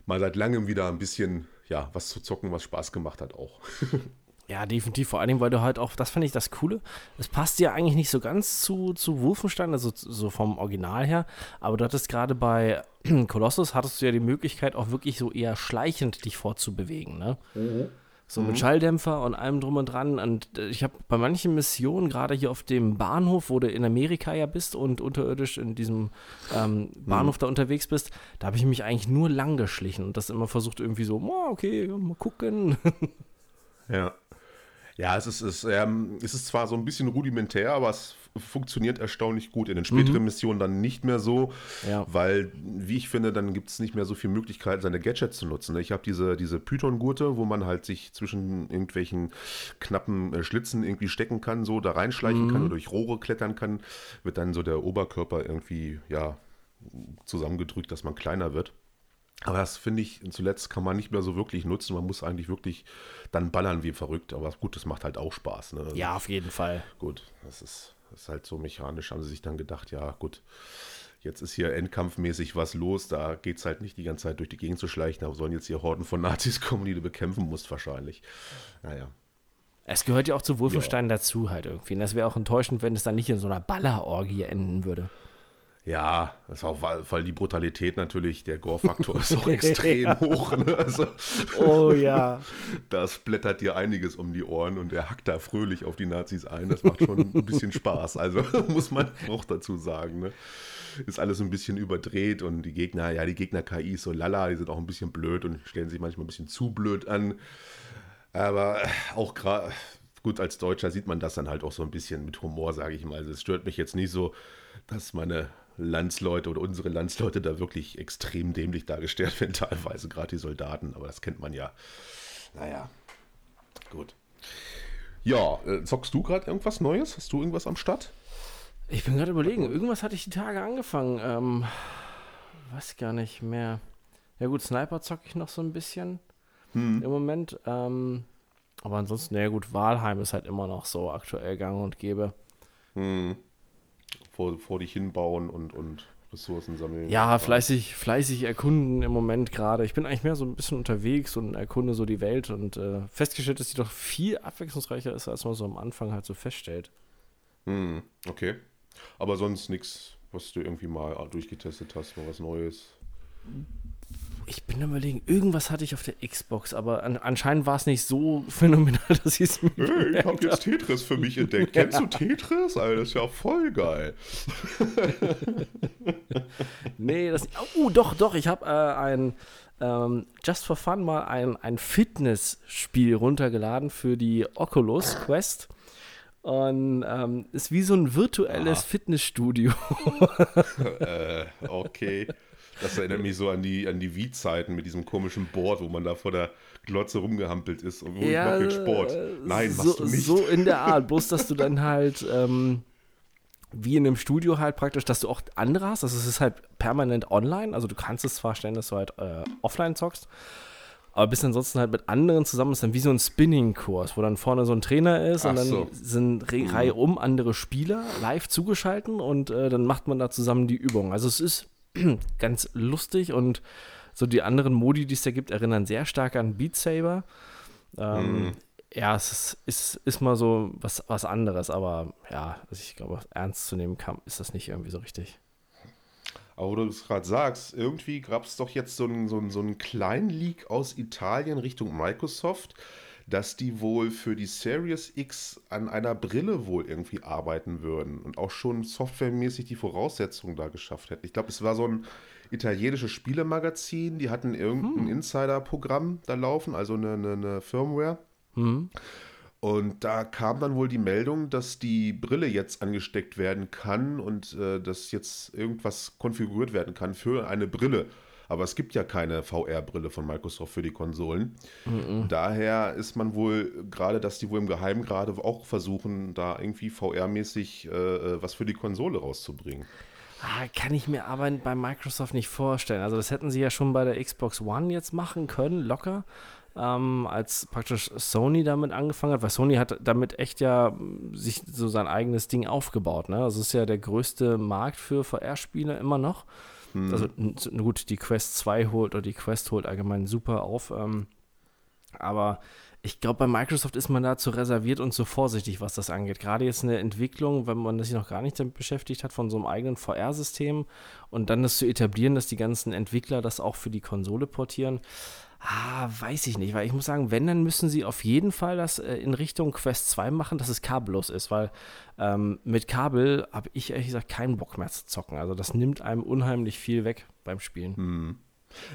Speaker 1: mal seit langem wieder ein bisschen ja, was zu zocken, was Spaß gemacht hat auch.
Speaker 2: Ja, definitiv. Vor allem, weil du halt auch, das fand ich das Coole. Es passt ja eigentlich nicht so ganz zu, zu Wolfenstein, also so vom Original her. Aber du hattest gerade bei Colossus, hattest du ja die Möglichkeit, auch wirklich so eher schleichend dich fortzubewegen. Ne? Mhm. So mit mhm. Schalldämpfer und allem drum und dran. Und äh, ich habe bei manchen Missionen, gerade hier auf dem Bahnhof, wo du in Amerika ja bist und unterirdisch in diesem ähm, Bahnhof mhm. da unterwegs bist, da habe ich mich eigentlich nur lang geschlichen und das immer versucht, irgendwie so, oh, okay, mal gucken.
Speaker 1: Ja. Ja, es ist, es, ähm, es ist zwar so ein bisschen rudimentär, aber es funktioniert erstaunlich gut. In den späteren mhm. Missionen dann nicht mehr so, ja. weil, wie ich finde, dann gibt es nicht mehr so viele Möglichkeiten, seine Gadgets zu nutzen. Ich habe diese, diese Python-Gurte, wo man halt sich zwischen irgendwelchen knappen äh, Schlitzen irgendwie stecken kann, so da reinschleichen mhm. kann oder durch Rohre klettern kann, wird dann so der Oberkörper irgendwie, ja, zusammengedrückt, dass man kleiner wird. Aber das finde ich, zuletzt kann man nicht mehr so wirklich nutzen. Man muss eigentlich wirklich dann ballern wie verrückt. Aber gut, das macht halt auch Spaß. Ne?
Speaker 2: Ja, auf jeden Fall.
Speaker 1: Gut, das ist, das ist halt so mechanisch. Haben sie sich dann gedacht, ja, gut, jetzt ist hier endkampfmäßig was los. Da geht es halt nicht die ganze Zeit durch die Gegend zu schleichen. Da sollen jetzt hier Horden von Nazis kommen, die du bekämpfen musst, wahrscheinlich. Naja.
Speaker 2: Es gehört ja auch zu Wolfenstein ja. dazu halt irgendwie. Und das wäre auch enttäuschend, wenn es dann nicht in so einer Ballerorgie enden würde.
Speaker 1: Ja, das ist auch, weil, weil die Brutalität natürlich, der Gore-Faktor ist auch extrem ja. hoch. Ne? Also,
Speaker 2: oh ja.
Speaker 1: Das blättert dir einiges um die Ohren und er hackt da fröhlich auf die Nazis ein. Das macht schon ein bisschen Spaß. Also muss man auch dazu sagen. Ne? Ist alles ein bisschen überdreht und die Gegner, ja, die Gegner-KI ist so lala, die sind auch ein bisschen blöd und stellen sich manchmal ein bisschen zu blöd an. Aber auch gerade, gut, als Deutscher sieht man das dann halt auch so ein bisschen mit Humor, sage ich mal. Also es stört mich jetzt nicht so, dass meine Landsleute oder unsere Landsleute da wirklich extrem dämlich dargestellt werden, teilweise gerade die Soldaten, aber das kennt man ja. Naja, gut. Ja, äh, zockst du gerade irgendwas Neues? Hast du irgendwas am Start?
Speaker 2: Ich bin gerade überlegen, irgendwas hatte ich die Tage angefangen. Ähm, weiß gar nicht mehr. Ja gut, Sniper zocke ich noch so ein bisschen hm. im Moment. Ähm, aber ansonsten, ja gut, Walheim ist halt immer noch so aktuell gang und gäbe.
Speaker 1: Hm vor, vor dich hinbauen und, und Ressourcen sammeln.
Speaker 2: Ja, fleißig, fleißig erkunden im Moment gerade. Ich bin eigentlich mehr so ein bisschen unterwegs und erkunde so die Welt und äh, festgestellt, dass die doch viel abwechslungsreicher ist, als man so am Anfang halt so feststellt.
Speaker 1: Hm, okay. Aber sonst nichts, was du irgendwie mal durchgetestet hast, mal was Neues.
Speaker 2: Ich bin überlegen, irgendwas hatte ich auf der Xbox, aber an, anscheinend war es nicht so phänomenal, dass ich es
Speaker 1: mir. Hey, ich habe jetzt Tetris für mich entdeckt. Ja. Kennst du Tetris? Alter, das ist ja voll geil.
Speaker 2: nee, das. Oh, doch, doch. Ich habe äh, ein. Ähm, just for fun mal ein, ein Fitnessspiel runtergeladen für die Oculus Quest. Und ähm, ist wie so ein virtuelles ah. Fitnessstudio.
Speaker 1: äh, okay. Das erinnert mich so an die, an die Wii-Zeiten mit diesem komischen Board, wo man da vor der Glotze rumgehampelt ist. Und
Speaker 2: ja, ich mache Sport. Nein, so, machst du nicht. So in der Art. Bloß, dass du dann halt ähm, wie in einem Studio halt praktisch, dass du auch andere hast. Also es ist halt permanent online. Also du kannst es zwar stellen, dass du halt äh, offline zockst. Aber bist ansonsten halt mit anderen zusammen, ist dann wie so ein Spinning-Kurs, wo dann vorne so ein Trainer ist Ach und dann so. sind Re mhm. Reihe um andere Spieler live zugeschalten und äh, dann macht man da zusammen die Übung. Also es ist ganz lustig und so die anderen Modi, die es da gibt, erinnern sehr stark an Beat Saber. Ähm, mm. Ja, es ist, ist, ist mal so was, was anderes, aber ja, also ich glaube, ernst zu nehmen kann, ist das nicht irgendwie so richtig.
Speaker 1: Aber wo du es gerade sagst, irgendwie gab es doch jetzt so einen, so, einen, so einen kleinen Leak aus Italien Richtung Microsoft, dass die wohl für die Series X an einer Brille wohl irgendwie arbeiten würden und auch schon softwaremäßig die Voraussetzungen da geschafft hätten. Ich glaube, es war so ein italienisches Spielemagazin, die hatten irgendein hm. Insider-Programm da laufen, also eine, eine, eine Firmware. Hm. Und da kam dann wohl die Meldung, dass die Brille jetzt angesteckt werden kann und äh, dass jetzt irgendwas konfiguriert werden kann für eine Brille. Aber es gibt ja keine VR-Brille von Microsoft für die Konsolen. Mhm. Daher ist man wohl gerade, dass die wohl im Geheimen gerade auch versuchen, da irgendwie VR-mäßig äh, äh, was für die Konsole rauszubringen.
Speaker 2: Ah, kann ich mir aber bei Microsoft nicht vorstellen. Also das hätten sie ja schon bei der Xbox One jetzt machen können, locker. Ähm, als praktisch Sony damit angefangen hat, weil Sony hat damit echt ja sich so sein eigenes Ding aufgebaut. Ne? Also es ist ja der größte Markt für VR-Spiele immer noch. Hm. Also gut, die Quest 2 holt oder die Quest holt allgemein super auf. Ähm, aber ich glaube, bei Microsoft ist man da zu reserviert und zu vorsichtig, was das angeht. Gerade jetzt eine Entwicklung, wenn man sich noch gar nicht damit beschäftigt hat, von so einem eigenen VR-System und dann das zu etablieren, dass die ganzen Entwickler das auch für die Konsole portieren. Ah, weiß ich nicht, weil ich muss sagen, wenn, dann müssen sie auf jeden Fall das äh, in Richtung Quest 2 machen, dass es kabellos ist, weil ähm, mit Kabel habe ich ehrlich gesagt keinen Bock mehr zu zocken. Also das nimmt einem unheimlich viel weg beim Spielen.
Speaker 1: Hm.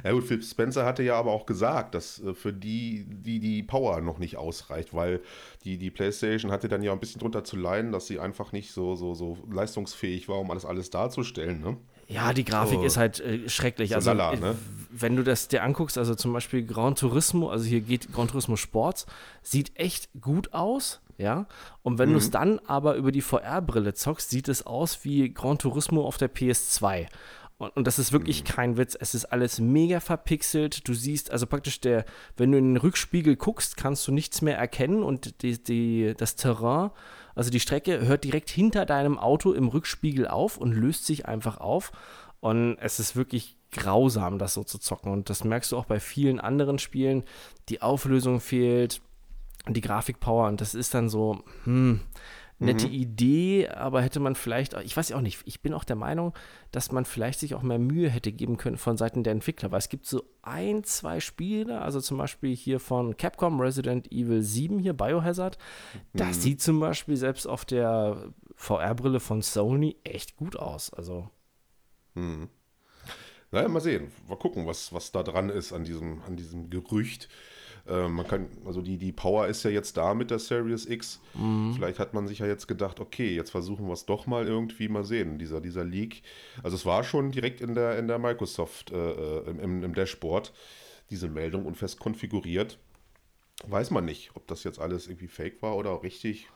Speaker 1: Ja gut, Phil Spencer hatte ja aber auch gesagt, dass äh, für die, die die Power noch nicht ausreicht, weil die, die PlayStation hatte dann ja ein bisschen drunter zu leiden, dass sie einfach nicht so, so, so leistungsfähig war, um alles, alles darzustellen. Ne?
Speaker 2: Ja, die Grafik so, ist halt äh, schrecklich. So also, lala, äh, ne? wenn du das dir anguckst, also zum Beispiel Gran Turismo, also hier geht Gran Turismo Sports, sieht echt gut aus, ja. Und wenn mhm. du es dann aber über die VR-Brille zockst, sieht es aus wie Gran Turismo auf der PS2. Und, und, das ist wirklich mhm. kein Witz. Es ist alles mega verpixelt. Du siehst, also praktisch der, wenn du in den Rückspiegel guckst, kannst du nichts mehr erkennen und die, die, das Terrain also die Strecke hört direkt hinter deinem Auto im Rückspiegel auf und löst sich einfach auf. Und es ist wirklich grausam, das so zu zocken. Und das merkst du auch bei vielen anderen Spielen. Die Auflösung fehlt, die Grafikpower. Und das ist dann so, hm, nette mhm. Idee, aber hätte man vielleicht, ich weiß ja auch nicht, ich bin auch der Meinung, dass man vielleicht sich auch mehr Mühe hätte geben können von Seiten der Entwickler, weil es gibt so ein, zwei Spiele, also zum Beispiel hier von Capcom Resident Evil 7 hier, Biohazard, mhm. das sieht zum Beispiel selbst auf der VR-Brille von Sony echt gut aus, also.
Speaker 1: Mhm. Naja, mal sehen, mal gucken, was, was da dran ist an diesem, an diesem Gerücht. Äh, man kann, also die, die Power ist ja jetzt da mit der Series X. Mhm. Vielleicht hat man sich ja jetzt gedacht, okay, jetzt versuchen wir es doch mal irgendwie mal sehen, dieser, dieser Leak. Also es war schon direkt in der, in der Microsoft äh, äh im, im Dashboard, diese Meldung und fest konfiguriert. Weiß man nicht, ob das jetzt alles irgendwie fake war oder richtig.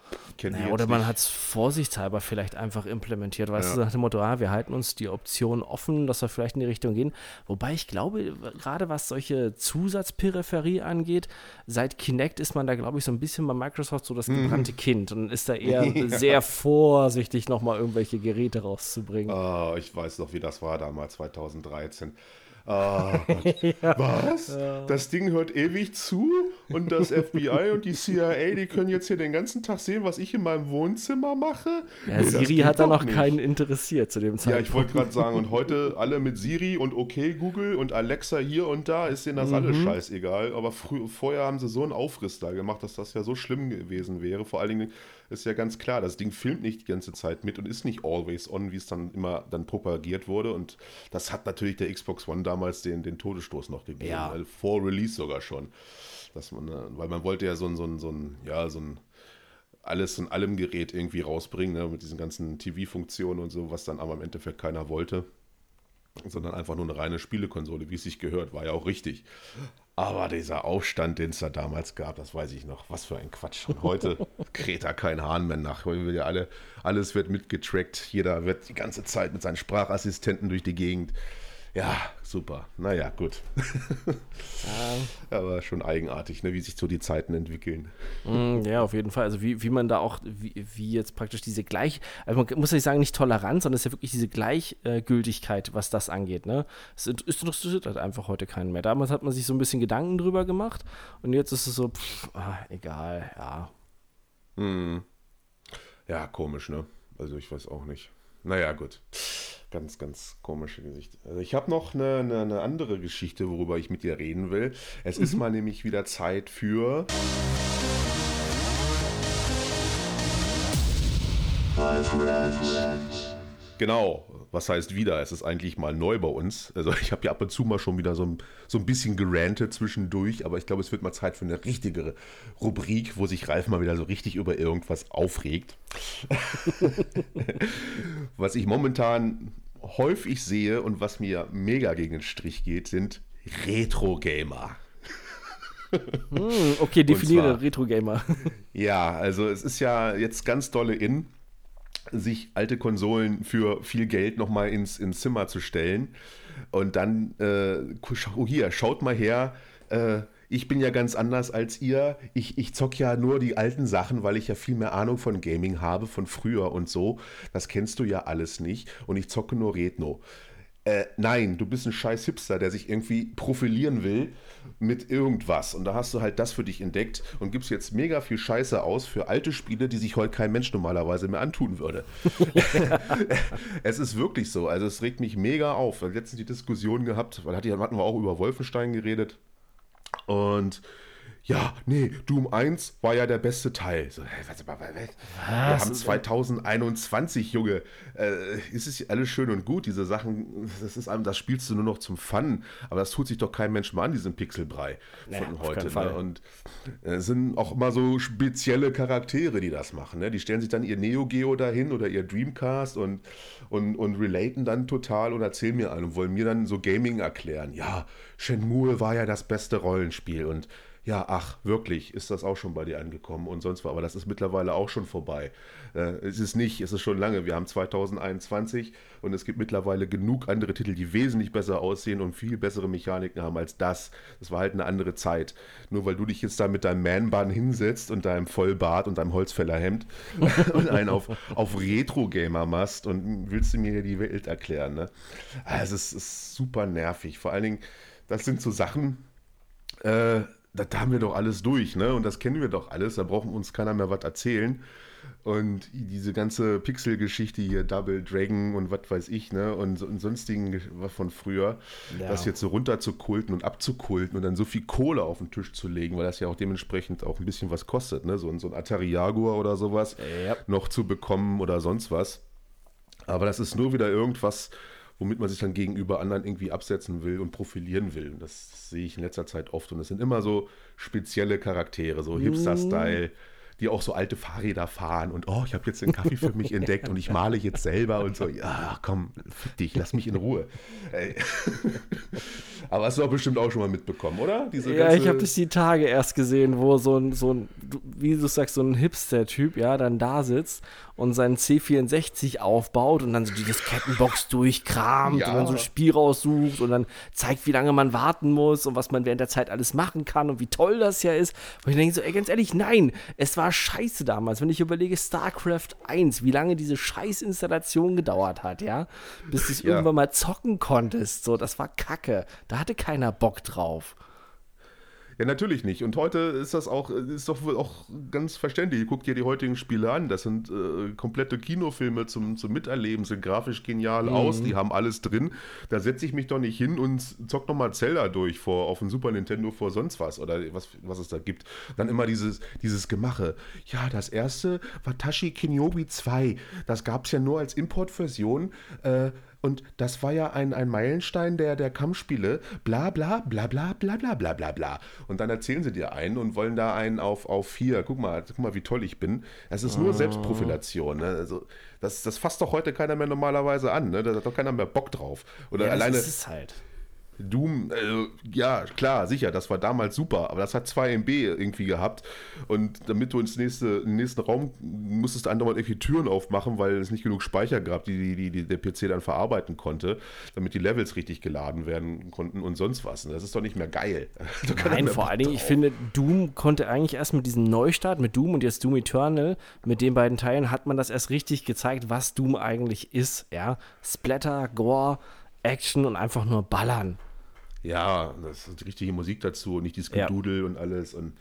Speaker 2: Naja, oder man hat es vorsichtshalber vielleicht einfach implementiert, weißt ja. du, nach dem Motto, ah, wir halten uns die Option offen, dass wir vielleicht in die Richtung gehen. Wobei ich glaube, gerade was solche Zusatzperipherie angeht, seit Kinect ist man da, glaube ich, so ein bisschen bei Microsoft so das mhm. gebrannte mhm. Kind und ist da eher ja. sehr vorsichtig, nochmal irgendwelche Geräte rauszubringen.
Speaker 1: Oh, ich weiß noch, wie das war damals, 2013. Oh, ja. Was? Ja. Das Ding hört ewig zu und das FBI und die CIA, die können jetzt hier den ganzen Tag sehen, was ich in meinem Wohnzimmer mache.
Speaker 2: Ja, nee, Siri hat da noch nicht. keinen interessiert zu dem Zeitpunkt.
Speaker 1: Ja, ich wollte gerade sagen, und heute alle mit Siri und okay Google und Alexa hier und da, ist denen das mhm. alles scheißegal. Aber vorher haben sie so einen Aufriss da gemacht, dass das ja so schlimm gewesen wäre. Vor allen Dingen ist ja ganz klar, das Ding filmt nicht die ganze Zeit mit und ist nicht always on, wie es dann immer dann propagiert wurde. Und das hat natürlich der Xbox One damals den, den Todesstoß noch gegeben. Ja. Also vor Release sogar schon. Dass man, äh, weil man wollte ja so ein, so ein, so ein, ja, so ein alles in allem Gerät irgendwie rausbringen, ne, mit diesen ganzen TV-Funktionen und so, was dann aber im Endeffekt keiner wollte sondern einfach nur eine reine Spielekonsole, wie es sich gehört, war ja auch richtig. Aber dieser Aufstand, den es da damals gab, das weiß ich noch. Was für ein Quatsch. Und heute kräht da kein Hahn mehr nach. Heute wird ja alle, alles wird mitgetrackt. Jeder wird die ganze Zeit mit seinen Sprachassistenten durch die Gegend ja, super. Naja, gut. Ja. Aber schon eigenartig, ne, wie sich so die Zeiten entwickeln.
Speaker 2: Mm, ja, auf jeden Fall. Also wie, wie man da auch, wie, wie jetzt praktisch diese Gleich, also man muss ja nicht sagen, nicht Toleranz, sondern es ist ja wirklich diese Gleichgültigkeit, was das angeht. Ne? Es interessiert halt einfach heute keinen mehr. Damals hat man sich so ein bisschen Gedanken drüber gemacht und jetzt ist es so, pff, ah, egal, ja.
Speaker 1: Hm. Ja, komisch, ne? Also ich weiß auch nicht. Naja, gut. Ganz, ganz komische Gesicht. Also ich habe noch eine, eine, eine, andere Geschichte, worüber ich mit dir reden will. Es mhm. ist mal nämlich wieder Zeit für. Five Reds. Genau, was heißt wieder? Es ist eigentlich mal neu bei uns. Also ich habe ja ab und zu mal schon wieder so ein, so ein bisschen gerantet zwischendurch, aber ich glaube, es wird mal Zeit für eine richtigere Rubrik, wo sich Ralf mal wieder so richtig über irgendwas aufregt. was ich momentan häufig sehe und was mir mega gegen den Strich geht, sind Retro-Gamer.
Speaker 2: Hm, okay, definiere Retro-Gamer.
Speaker 1: Ja, also es ist ja jetzt ganz dolle in sich alte Konsolen für viel Geld nochmal ins, ins Zimmer zu stellen. Und dann, äh, hier, schaut mal her, äh, ich bin ja ganz anders als ihr. Ich, ich zock ja nur die alten Sachen, weil ich ja viel mehr Ahnung von Gaming habe, von früher und so. Das kennst du ja alles nicht. Und ich zocke nur Retro. Äh, nein, du bist ein scheiß Hipster, der sich irgendwie profilieren will mit irgendwas. Und da hast du halt das für dich entdeckt und gibst jetzt mega viel Scheiße aus für alte Spiele, die sich heute kein Mensch normalerweise mehr antun würde. es ist wirklich so. Also es regt mich mega auf. Wir haben letztens die Diskussion gehabt, weil hatten wir auch über Wolfenstein geredet. Und ja, nee, Doom 1 war ja der beste Teil. So, hey, was, was, was? Wir haben 2021, Junge. Äh, ist es alles schön und gut, diese Sachen, das ist das spielst du nur noch zum Fun, aber das tut sich doch kein Mensch mal an, diesen Pixelbrei von nee, heute. Ne? Und es äh, sind auch immer so spezielle Charaktere, die das machen. Ne? Die stellen sich dann ihr Neo Geo dahin oder ihr Dreamcast und, und, und relaten dann total und erzählen mir einen und wollen mir dann so Gaming erklären. Ja, Shenmue war ja das beste Rollenspiel und ja, ach, wirklich, ist das auch schon bei dir angekommen und sonst was. Aber das ist mittlerweile auch schon vorbei. Äh, es ist nicht, es ist schon lange. Wir haben 2021 und es gibt mittlerweile genug andere Titel, die wesentlich besser aussehen und viel bessere Mechaniken haben als das. Das war halt eine andere Zeit. Nur weil du dich jetzt da mit deinem Man-Bun hinsetzt und deinem Vollbart und deinem Holzfällerhemd und einen auf, auf Retro-Gamer machst und willst du mir die Welt erklären. Ne? Also es ist super nervig. Vor allen Dingen, das sind so Sachen, äh, das haben wir doch alles durch, ne? Und das kennen wir doch alles, da braucht uns keiner mehr was erzählen. Und diese ganze Pixel-Geschichte hier, Double Dragon und was weiß ich, ne? Und, und sonstigen was von früher, ja. das jetzt so runterzukulten und abzukulten und dann so viel Kohle auf den Tisch zu legen, weil das ja auch dementsprechend auch ein bisschen was kostet, ne? So, so ein Atari Jaguar oder sowas ja. noch zu bekommen oder sonst was. Aber das ist nur wieder irgendwas, womit man sich dann gegenüber anderen irgendwie absetzen will und profilieren will. Und das sehe ich in letzter Zeit oft. Und es sind immer so spezielle Charaktere, so Hipster-Style die auch so alte Fahrräder fahren und oh, ich habe jetzt den Kaffee für mich entdeckt und ich male jetzt selber und so. Ja, komm, fick dich, lass mich in Ruhe. Ey. Aber hast du auch bestimmt auch schon mal mitbekommen, oder?
Speaker 2: Diese ja, ich habe das die Tage erst gesehen, wo so ein, so ein wie du sagst, so ein Hipster-Typ, ja, dann da sitzt und seinen C64 aufbaut und dann so die Diskettenbox durchkramt ja. und dann so ein Spiel raussucht und dann zeigt, wie lange man warten muss und was man während der Zeit alles machen kann und wie toll das ja ist. Und ich denke so, ey, ganz ehrlich, nein, es war scheiße damals. Wenn ich überlege, StarCraft 1, wie lange diese Scheißinstallation gedauert hat, ja, bis du es ja. irgendwann mal zocken konntest, so, das war kacke. Da hatte keiner Bock drauf.
Speaker 1: Ja, natürlich nicht. Und heute ist das auch, ist doch auch ganz verständlich. Guck dir die heutigen Spiele an. Das sind äh, komplette Kinofilme zum, zum Miterleben, sind grafisch genial mhm. aus, die haben alles drin. Da setze ich mich doch nicht hin und zock nochmal Zelda durch vor, auf dem Super Nintendo vor sonst was oder was, was es da gibt. Dann immer dieses, dieses Gemache. Ja, das erste war Tashi Kinyobi 2. Das gab es ja nur als Importversion. Äh, und das war ja ein, ein Meilenstein der, der Kampfspiele. Bla bla bla bla bla bla bla bla bla. Und dann erzählen sie dir einen und wollen da einen auf, auf vier. Guck mal, guck mal, wie toll ich bin. Es ist nur oh. Selbstprofilation. Ne? Also, das, das fasst doch heute keiner mehr normalerweise an. Ne? Da hat doch keiner mehr Bock drauf. Oder ja, alleine. Das ist halt. Doom, äh, ja, klar, sicher, das war damals super, aber das hat 2 MB irgendwie gehabt. Und damit du ins nächste, in den nächsten Raum musstest du andauernd irgendwie Türen aufmachen, weil es nicht genug Speicher gab, die, die, die der PC dann verarbeiten konnte, damit die Levels richtig geladen werden konnten und sonst was. Und das ist doch nicht mehr geil.
Speaker 2: Nein, vor allen Dingen, ich finde, Doom konnte eigentlich erst mit diesem Neustart, mit Doom und jetzt Doom Eternal, mit den beiden Teilen hat man das erst richtig gezeigt, was Doom eigentlich ist. Ja, Splatter, Gore, Action und einfach nur ballern.
Speaker 1: Ja, das ist die richtige Musik dazu und nicht dieses Gedudel ja. und alles. Und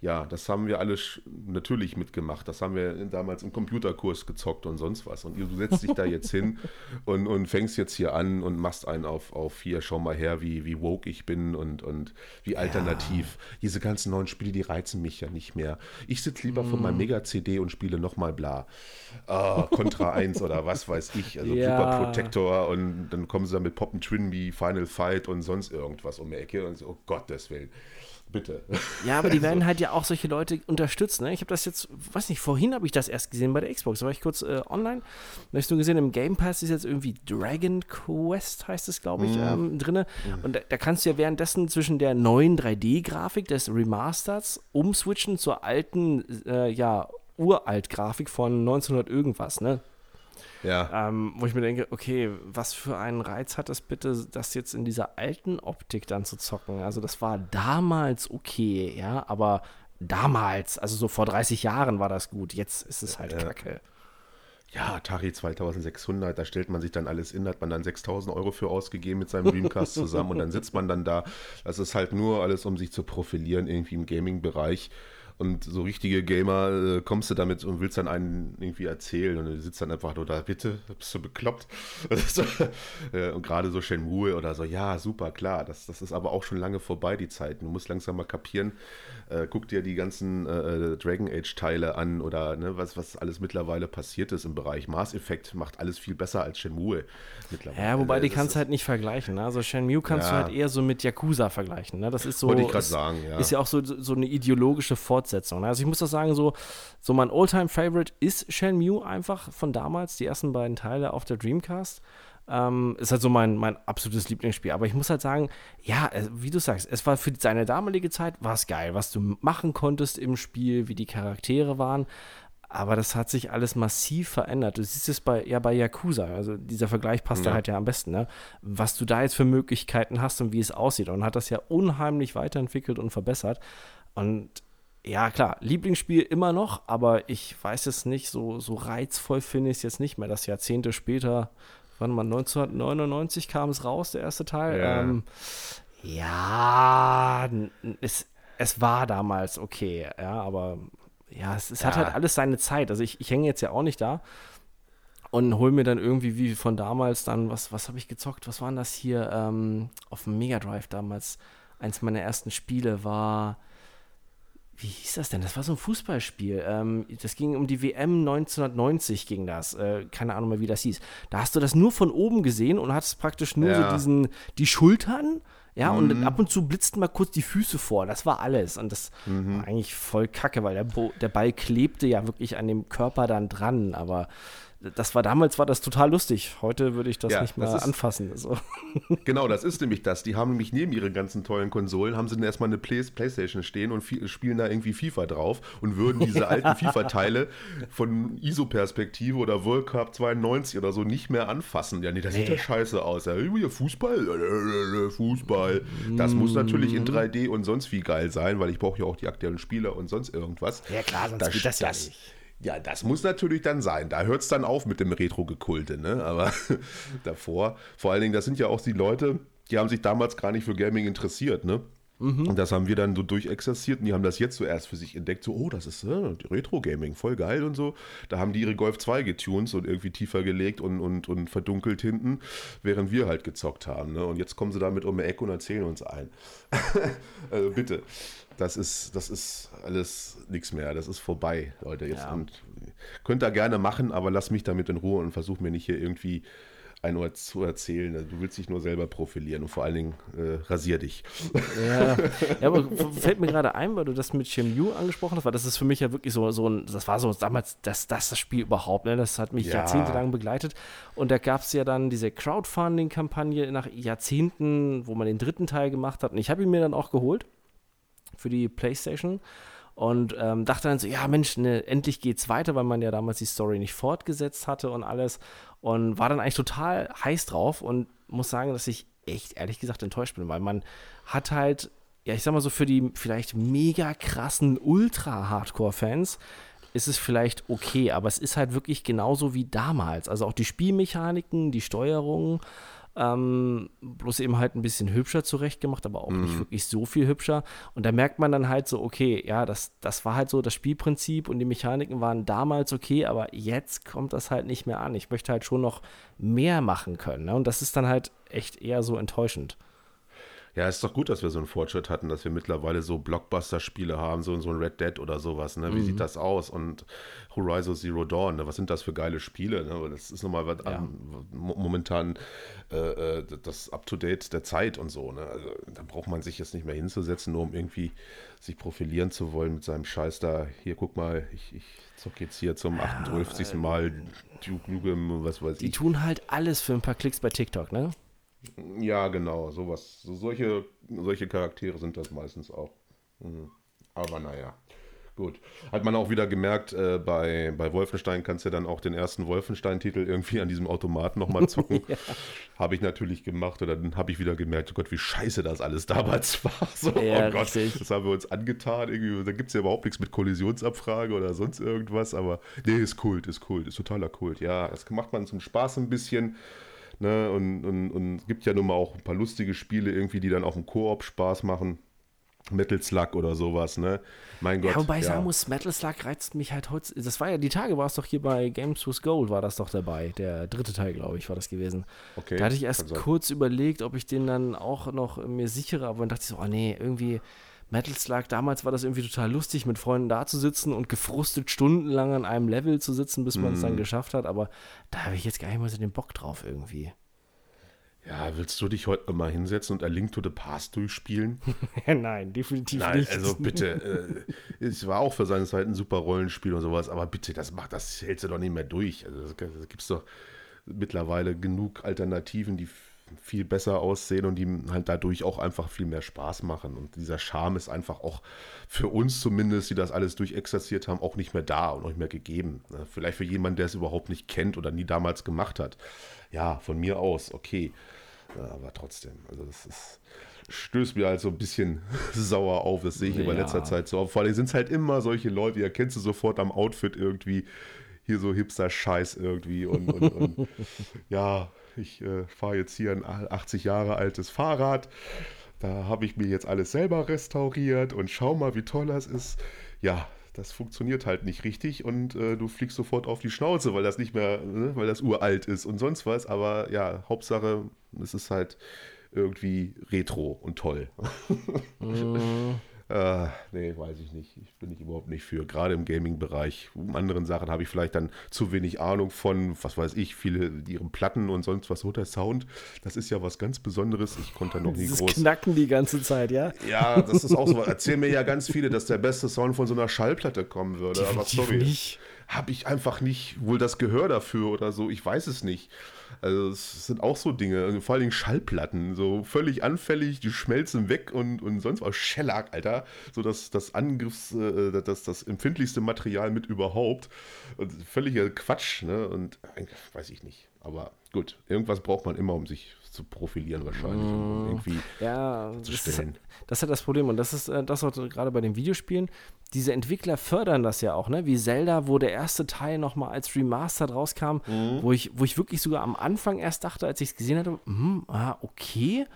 Speaker 1: ja, das haben wir alles natürlich mitgemacht. Das haben wir damals im Computerkurs gezockt und sonst was. Und du setzt dich da jetzt hin und, und fängst jetzt hier an und machst einen auf, auf hier, schau mal her, wie, wie woke ich bin und, und wie alternativ. Ja. Diese ganzen neuen Spiele, die reizen mich ja nicht mehr. Ich sitze lieber mm. vor meinem Mega-CD und spiele nochmal bla. Uh, Contra 1 oder was weiß ich. Also ja. Super Protector und dann kommen sie dann mit Poppen Twin wie Final Fight und sonst irgendwas um die Ecke und so, oh Gottes Willen. Bitte.
Speaker 2: Ja, aber die werden halt ja auch solche Leute unterstützen. Ne? Ich habe das jetzt, weiß nicht, vorhin habe ich das erst gesehen bei der Xbox. Da war ich kurz äh, online. Da hast du gesehen, im Game Pass ist jetzt irgendwie Dragon Quest, heißt es, glaube ich, mhm. ähm, drin. Mhm. Und da, da, kannst du ja währenddessen zwischen der neuen 3D-Grafik des Remasters umswitchen zur alten, äh, ja, Uralt-Grafik von 1900 irgendwas, ne? Ja. Ähm, wo ich mir denke, okay, was für einen Reiz hat es bitte, das jetzt in dieser alten Optik dann zu zocken? Also das war damals okay, ja, aber damals, also so vor 30 Jahren war das gut. Jetzt ist es halt ja. kacke.
Speaker 1: Ja, Atari 2600, da stellt man sich dann alles in, hat man dann 6000 Euro für ausgegeben mit seinem Dreamcast zusammen und dann sitzt man dann da. Das ist halt nur alles, um sich zu profilieren irgendwie im Gaming-Bereich. Und so richtige Gamer äh, kommst du damit und willst dann einen irgendwie erzählen und du sitzt dann einfach nur da, bitte, bist du bekloppt? Äh, und gerade so Shenmue oder so, ja, super, klar, das, das ist aber auch schon lange vorbei, die Zeiten. Du musst langsam mal kapieren, äh, guck dir die ganzen äh, äh, Dragon Age-Teile an oder ne, was, was alles mittlerweile passiert ist im Bereich. Mass Effect macht alles viel besser als Shenmue
Speaker 2: mittlerweile. Ja, wobei die kannst du halt nicht vergleichen. Ne? Also Shenmue kannst ja. du halt eher so mit Yakuza vergleichen. Ne? Das ist so.
Speaker 1: Wollte ich gerade sagen, ja.
Speaker 2: Ist ja auch so, so eine ideologische Fortsetzung. Ne? Also ich muss doch sagen, so, so mein Oldtime-Favorite ist Shenmue einfach von damals, die ersten beiden Teile auf der Dreamcast. Ähm, ist halt so mein, mein absolutes Lieblingsspiel. Aber ich muss halt sagen, ja, wie du sagst, es war für seine damalige Zeit war es geil, was du machen konntest im Spiel, wie die Charaktere waren. Aber das hat sich alles massiv verändert. Du siehst es bei, ja bei Yakuza, also dieser Vergleich passt ja. da halt ja am besten, ne? Was du da jetzt für Möglichkeiten hast und wie es aussieht. Und hat das ja unheimlich weiterentwickelt und verbessert. Und ja, klar, Lieblingsspiel immer noch, aber ich weiß es nicht, so, so reizvoll finde ich es jetzt nicht mehr, dass Jahrzehnte später wann mal 1999 kam es raus, der erste Teil. Ja, ähm, ja es, es war damals okay, ja, aber ja, es, es ja. hat halt alles seine Zeit. Also ich, ich hänge jetzt ja auch nicht da und hole mir dann irgendwie wie von damals dann, was, was habe ich gezockt? Was waren das hier ähm, auf dem Mega Drive damals? Eins meiner ersten Spiele war wie hieß das denn? Das war so ein Fußballspiel. Ähm, das ging um die WM 1990 ging das. Äh, keine Ahnung mehr, wie das hieß. Da hast du das nur von oben gesehen und hattest praktisch nur ja. so diesen, die Schultern. Ja, mhm. und ab und zu blitzten mal kurz die Füße vor. Das war alles. Und das mhm. war eigentlich voll kacke, weil der, Bo der Ball klebte ja wirklich an dem Körper dann dran. Aber das war damals war das total lustig. Heute würde ich das ja, nicht mehr das ist, anfassen. So.
Speaker 1: Genau, das ist nämlich das. Die haben nämlich neben ihren ganzen tollen Konsolen haben sie dann erstmal eine Play Playstation stehen und spielen da irgendwie FIFA drauf und würden diese alten FIFA-Teile von ISO-Perspektive oder World Cup 92 oder so nicht mehr anfassen. Ja, nee, das nee. sieht ja scheiße aus. Ja, Fußball, Fußball. Das muss natürlich in 3D und sonst wie geil sein, weil ich brauche ja auch die aktuellen Spieler und sonst irgendwas.
Speaker 2: Ja klar, sonst das, geht das ja nicht.
Speaker 1: Ja, das muss natürlich dann sein. Da hört es dann auf mit dem Retro-Gekulte, ne? Aber davor, vor allen Dingen, das sind ja auch die Leute, die haben sich damals gar nicht für Gaming interessiert, ne? Mhm. Und das haben wir dann so durchexerziert und die haben das jetzt so erst für sich entdeckt, so, oh, das ist äh, Retro-Gaming, voll geil und so. Da haben die ihre Golf 2 getuned und irgendwie tiefer gelegt und, und, und verdunkelt hinten, während wir halt gezockt haben. Ne? Und jetzt kommen sie damit um die Ecke und erzählen uns ein. also bitte, das ist, das ist alles nichts mehr, das ist vorbei, Leute. Jetzt ja. und, könnt ihr gerne machen, aber lass mich damit in Ruhe und versuch mir nicht hier irgendwie ein Ohr zu erzählen. Also, du willst dich nur selber profilieren und vor allen Dingen äh, rasier dich.
Speaker 2: Ja. ja, aber fällt mir gerade ein, weil du das mit Shenmue angesprochen hast, weil das ist für mich ja wirklich so, so ein, das war so damals das, das, das Spiel überhaupt, ne? das hat mich ja. jahrzehntelang begleitet und da gab es ja dann diese Crowdfunding-Kampagne nach Jahrzehnten, wo man den dritten Teil gemacht hat und ich habe ihn mir dann auch geholt für die Playstation und ähm, dachte dann so, ja Mensch, ne, endlich geht's weiter, weil man ja damals die Story nicht fortgesetzt hatte und alles und war dann eigentlich total heiß drauf und muss sagen, dass ich echt ehrlich gesagt enttäuscht bin, weil man hat halt, ja ich sag mal so für die vielleicht mega krassen Ultra-Hardcore-Fans ist es vielleicht okay, aber es ist halt wirklich genauso wie damals. Also auch die Spielmechaniken, die Steuerung, ähm, bloß eben halt ein bisschen hübscher zurechtgemacht, aber auch mhm. nicht wirklich so viel hübscher. Und da merkt man dann halt so, okay, ja, das, das war halt so das Spielprinzip und die Mechaniken waren damals okay, aber jetzt kommt das halt nicht mehr an. Ich möchte halt schon noch mehr machen können. Ne? Und das ist dann halt echt eher so enttäuschend.
Speaker 1: Ja, ist doch gut, dass wir so einen Fortschritt hatten, dass wir mittlerweile so Blockbuster-Spiele haben, so, so ein Red Dead oder sowas. Ne? Wie mhm. sieht das aus? Und Horizon Zero Dawn, ne? was sind das für geile Spiele? Ne? Das ist nochmal was ja. momentan äh, äh, das Up-to-Date der Zeit und so. Ne? Also, da braucht man sich jetzt nicht mehr hinzusetzen, nur um irgendwie sich profilieren zu wollen mit seinem Scheiß da. Hier, guck mal, ich, ich zock jetzt hier zum 28. Ja, Mal Duke Nukem, was weiß
Speaker 2: die
Speaker 1: ich.
Speaker 2: Die tun halt alles für ein paar Klicks bei TikTok, ne?
Speaker 1: Ja, genau, sowas. So, solche, solche Charaktere sind das meistens auch. Mhm. Aber naja. Gut. Hat man auch wieder gemerkt, äh, bei, bei Wolfenstein kannst du ja dann auch den ersten Wolfenstein-Titel irgendwie an diesem Automaten nochmal zocken. ja. Habe ich natürlich gemacht und dann habe ich wieder gemerkt, oh Gott, wie scheiße das alles damals war. So, ja, oh Gott, richtig. das haben wir uns angetan. Irgendwie, da gibt es ja überhaupt nichts mit Kollisionsabfrage oder sonst irgendwas, aber nee, ist Kult, ist Kult, ist totaler Kult. Ja, das macht man zum Spaß ein bisschen. Ne? Und, und, und es gibt ja nun mal auch ein paar lustige Spiele irgendwie, die dann auch im Koop Spaß machen. Metal Slug oder sowas, ne? Mein Gott. Ja,
Speaker 2: wobei ich ja. sagen muss, Metal Slug reizt mich halt heute. Das war ja, die Tage war es doch hier bei Games with Gold, war das doch dabei. Der dritte Teil, glaube ich, war das gewesen. Okay. Da hatte ich erst kurz überlegt, ob ich den dann auch noch mir sichere, aber dann dachte ich so, oh nee, irgendwie Metal Slug, damals war das irgendwie total lustig, mit Freunden da zu sitzen und gefrustet stundenlang an einem Level zu sitzen, bis man es dann mhm. geschafft hat. Aber da habe ich jetzt gar nicht mal so den Bock drauf irgendwie.
Speaker 1: Ja, willst du dich heute mal hinsetzen und A Link to the Past durchspielen?
Speaker 2: Nein, definitiv Nein, nicht.
Speaker 1: Also bitte, äh, es war auch für seine Zeit ein super Rollenspiel und sowas, aber bitte, das macht, das hältst du doch nicht mehr durch. Also das, das gibt es doch mittlerweile genug Alternativen, die viel besser aussehen und die halt dadurch auch einfach viel mehr Spaß machen. Und dieser Charme ist einfach auch für uns zumindest, die das alles durchexerziert haben, auch nicht mehr da und nicht mehr gegeben. Ne? Vielleicht für jemanden, der es überhaupt nicht kennt oder nie damals gemacht hat. Ja, von mir aus, okay. Aber trotzdem, also das ist, stößt mir halt so ein bisschen sauer auf. Das sehe ich ja. in letzter Zeit so. Vor allem sind es halt immer solche Leute, die erkennst du sofort am Outfit irgendwie. Hier so Hipster-Scheiß irgendwie und, und, und ja, ich äh, fahre jetzt hier ein 80 Jahre altes Fahrrad. Da habe ich mir jetzt alles selber restauriert und schau mal, wie toll das ist. Ja, das funktioniert halt nicht richtig und äh, du fliegst sofort auf die Schnauze, weil das nicht mehr, ne, weil das uralt ist und sonst was. Aber ja, Hauptsache, es ist halt irgendwie retro und toll. Äh, nee, weiß ich nicht. Ich bin ich überhaupt nicht für. Gerade im Gaming-Bereich. Um anderen Sachen habe ich vielleicht dann zu wenig Ahnung von, was weiß ich, viele ihren Platten und sonst was. So der Sound, das ist ja was ganz Besonderes. Ich konnte da noch nie Dieses groß.
Speaker 2: Knacken die ganze Zeit, ja?
Speaker 1: Ja, das ist auch so. Erzählen mir ja ganz viele, dass der beste Sound von so einer Schallplatte kommen würde. Definitiv Aber sorry. Habe ich einfach nicht wohl das Gehör dafür oder so. Ich weiß es nicht. Also es sind auch so Dinge, also vor allen Dingen Schallplatten, so völlig anfällig, die schmelzen weg und, und sonst was. Shellac, Alter, so das, das Angriffs, äh, das, das empfindlichste Material mit überhaupt. Und völliger Quatsch, ne? Und weiß ich nicht. Aber gut, irgendwas braucht man immer, um sich zu profilieren wahrscheinlich. Mm. irgendwie
Speaker 2: ja, zu das stellen. Das ist das Problem. Und das ist äh, das, was gerade bei den Videospielen, diese Entwickler fördern das ja auch, ne? Wie Zelda, wo der erste Teil nochmal als Remastered rauskam, mhm. wo, ich, wo ich wirklich sogar am Anfang erst dachte, als ich es gesehen hatte, hm, ah, okay.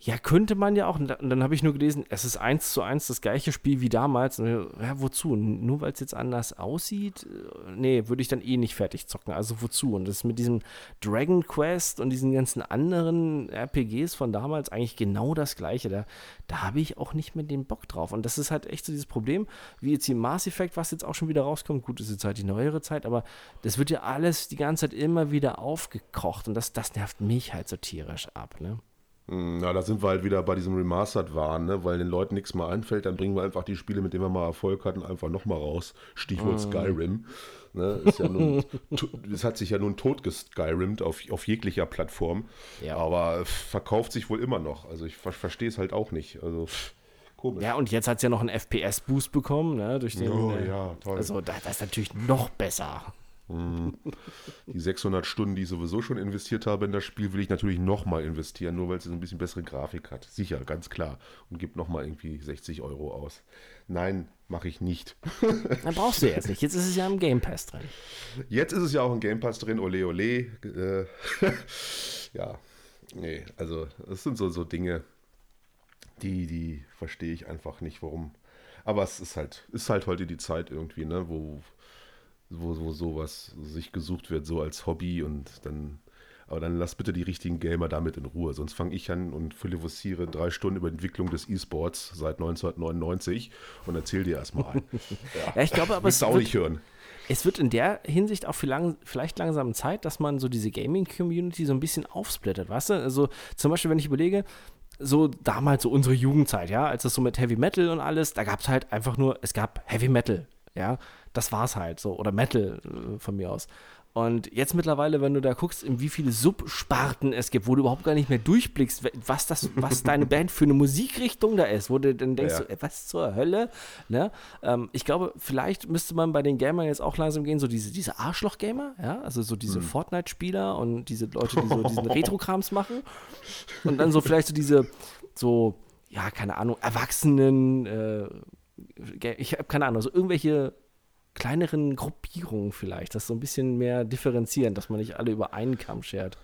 Speaker 2: Ja, könnte man ja auch. Und dann habe ich nur gelesen, es ist eins zu eins das gleiche Spiel wie damals. Ja, wozu? Nur weil es jetzt anders aussieht? Nee, würde ich dann eh nicht fertig zocken. Also wozu? Und das mit diesem Dragon Quest und diesen ganzen anderen RPGs von damals eigentlich genau das gleiche. Da, da habe ich auch nicht mehr den Bock drauf. Und das ist halt echt so dieses Problem, wie jetzt die Mass Effect, was jetzt auch schon wieder rauskommt. Gut, ist jetzt halt die neuere Zeit, aber das wird ja alles die ganze Zeit immer wieder aufgekocht. Und das, das nervt mich halt so tierisch ab, ne?
Speaker 1: Hm, na, da sind wir halt wieder bei diesem Remastered-Wahn, ne? weil den Leuten nichts mehr einfällt, dann bringen wir einfach die Spiele, mit denen wir mal Erfolg hatten, einfach nochmal raus. Stichwort mm. Skyrim. Ne? Ist ja nun, es hat sich ja nun totgeskyrimmt auf, auf jeglicher Plattform, ja. aber verkauft sich wohl immer noch. Also ich ver verstehe es halt auch nicht. Also
Speaker 2: komisch. Ja, und jetzt hat es ja noch einen FPS-Boost bekommen, ne? durch den.
Speaker 1: Oh, ja, toll.
Speaker 2: Also das ist natürlich noch besser.
Speaker 1: Hm. Die 600 Stunden, die ich sowieso schon investiert habe in das Spiel, will ich natürlich nochmal investieren, nur weil es ein bisschen bessere Grafik hat. Sicher, ganz klar. Und gibt nochmal irgendwie 60 Euro aus. Nein, mache ich nicht.
Speaker 2: Dann brauchst du jetzt nicht. Jetzt ist es ja im Game Pass drin.
Speaker 1: Jetzt ist es ja auch im Game Pass drin. Ole, ole. Äh, ja, nee, also es sind so, so Dinge, die, die verstehe ich einfach nicht, warum. Aber es ist halt, ist halt heute die Zeit irgendwie, ne, wo wo, wo sowas sich gesucht wird, so als Hobby und dann, aber dann lass bitte die richtigen Gamer damit in Ruhe, sonst fange ich an und philosophiere drei Stunden über Entwicklung des E-Sports seit 1999 und erzähl dir erstmal.
Speaker 2: Ja, ja ich glaube aber,
Speaker 1: es auch wird, nicht hören.
Speaker 2: Es wird in der Hinsicht auch lang, vielleicht langsam Zeit, dass man so diese Gaming-Community so ein bisschen aufsplittet, weißt du? Also zum Beispiel, wenn ich überlege, so damals so unsere Jugendzeit, ja, als das so mit Heavy Metal und alles, da gab es halt einfach nur, es gab Heavy Metal, ja das war's halt so. Oder Metal äh, von mir aus. Und jetzt mittlerweile, wenn du da guckst, in wie viele Subsparten es gibt, wo du überhaupt gar nicht mehr durchblickst, was das, was deine Band für eine Musikrichtung da ist, wo du dann denkst, ja. so, was zur Hölle? Ne? Ähm, ich glaube, vielleicht müsste man bei den Gamern jetzt auch langsam gehen, so diese, diese Arschloch-Gamer, ja, also so diese hm. Fortnite-Spieler und diese Leute, die so diesen Retro-Krams machen. Und dann so vielleicht so diese, so, ja, keine Ahnung, Erwachsenen, äh, ich habe keine Ahnung, so irgendwelche kleineren Gruppierungen vielleicht, das so ein bisschen mehr differenzieren, dass man nicht alle über einen Kamm schert.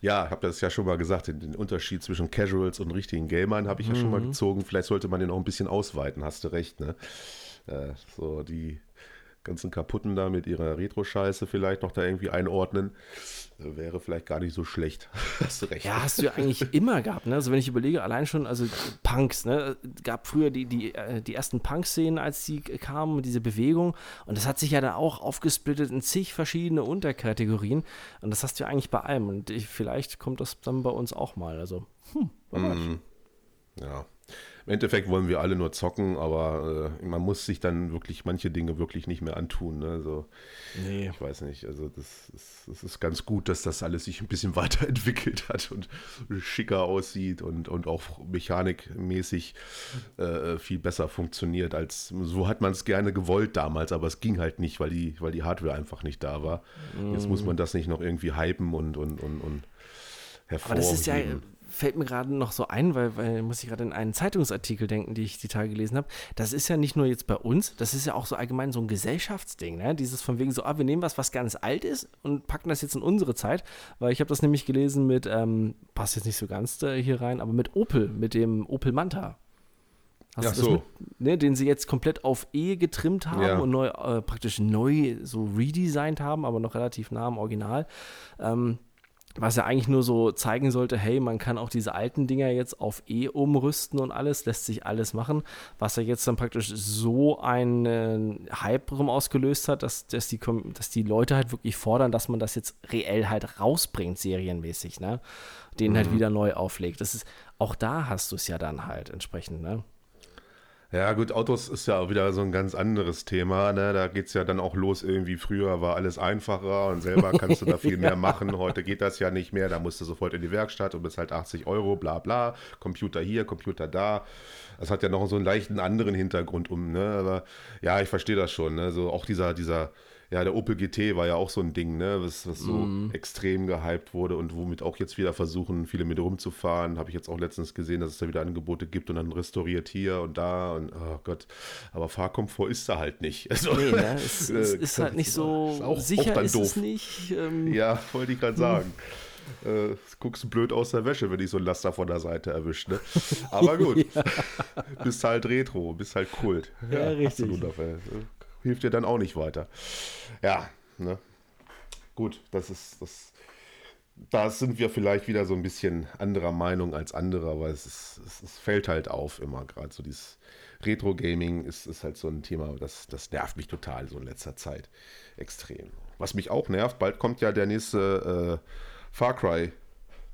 Speaker 1: Ja, ich habe das ja schon mal gesagt, den, Unterschied zwischen Casuals und richtigen Gamern habe ich ja mhm. schon mal mhm. gezogen. Vielleicht sollte man den auch ein bisschen ausweiten, hast du recht, ne? Äh, so die ganzen Kaputten da mit ihrer Retro-Scheiße vielleicht noch da irgendwie einordnen. Wäre vielleicht gar nicht so schlecht.
Speaker 2: hast du recht. Ja, hast du ja eigentlich immer gehabt. Ne? Also wenn ich überlege, allein schon, also Punks, ne? gab früher die, die, äh, die ersten Punk-Szenen, als die kamen, diese Bewegung. Und das hat sich ja dann auch aufgesplittet in zig verschiedene Unterkategorien. Und das hast du ja eigentlich bei allem. Und ich, vielleicht kommt das dann bei uns auch mal. Also, hm,
Speaker 1: mm, ja. Im Endeffekt wollen wir alle nur zocken, aber äh, man muss sich dann wirklich manche Dinge wirklich nicht mehr antun. Ne? Also, nee. Ich weiß nicht. Also das ist, das ist ganz gut, dass das alles sich ein bisschen weiterentwickelt hat und schicker aussieht und, und auch mechanikmäßig äh, viel besser funktioniert als so hat man es gerne gewollt damals, aber es ging halt nicht, weil die, weil die Hardware einfach nicht da war. Mm. Jetzt muss man das nicht noch irgendwie hypen und, und, und, und
Speaker 2: hervorheben. Aber das ist ja fällt mir gerade noch so ein, weil, weil muss ich gerade in einen Zeitungsartikel denken, die ich die Tage gelesen habe. Das ist ja nicht nur jetzt bei uns, das ist ja auch so allgemein so ein Gesellschaftsding, ne? Dieses von wegen so, ah, wir nehmen was, was ganz alt ist und packen das jetzt in unsere Zeit, weil ich habe das nämlich gelesen mit, ähm, passt jetzt nicht so ganz äh, hier rein, aber mit Opel, mit dem Opel Manta. Hast ja, so. Mit, ne, den sie jetzt komplett auf E getrimmt haben ja. und neu, äh, praktisch neu so redesigned haben, aber noch relativ nah am Original. Ähm, was ja eigentlich nur so zeigen sollte, hey, man kann auch diese alten Dinger jetzt auf E umrüsten und alles, lässt sich alles machen, was ja jetzt dann praktisch so einen Hype rum ausgelöst hat, dass, dass, die, dass die Leute halt wirklich fordern, dass man das jetzt reell halt rausbringt, serienmäßig, ne? Den halt mhm. halt wieder neu auflegt. Das ist, auch da hast du es ja dann halt entsprechend, ne?
Speaker 1: Ja, gut, Autos ist ja auch wieder so ein ganz anderes Thema. Ne? Da geht es ja dann auch los, irgendwie früher war alles einfacher und selber kannst du da viel mehr machen. Heute geht das ja nicht mehr. Da musst du sofort in die Werkstatt und bist halt 80 Euro, bla bla. Computer hier, Computer da. Das hat ja noch so einen leichten anderen Hintergrund um. Ne? Aber ja, ich verstehe das schon. Ne? So auch dieser, dieser ja, der Opel GT war ja auch so ein Ding, ne, was, was so mm. extrem gehypt wurde und womit auch jetzt wieder versuchen, viele mit rumzufahren. Habe ich jetzt auch letztens gesehen, dass es da wieder Angebote gibt und dann restauriert hier und da und oh Gott. Aber Fahrkomfort ist da halt nicht.
Speaker 2: Also, nee, ne? es, es ist halt nicht so
Speaker 1: ist auch,
Speaker 2: sicher
Speaker 1: auch dann
Speaker 2: ist
Speaker 1: doof.
Speaker 2: es nicht. Ähm,
Speaker 1: ja, wollte ich gerade sagen. äh, guckst blöd aus der Wäsche, wenn ich so ein Laster von der Seite erwischt. Ne? Aber gut, bist halt Retro, bist halt Kult.
Speaker 2: Ja, ja richtig.
Speaker 1: Hilft dir dann auch nicht weiter. Ja, ne? Gut, das ist das. Da sind wir vielleicht wieder so ein bisschen anderer Meinung als andere, aber es, ist, es, es fällt halt auf immer. Gerade so dieses Retro-Gaming ist, ist halt so ein Thema, das, das nervt mich total so in letzter Zeit extrem. Was mich auch nervt, bald kommt ja der nächste äh, Far Cry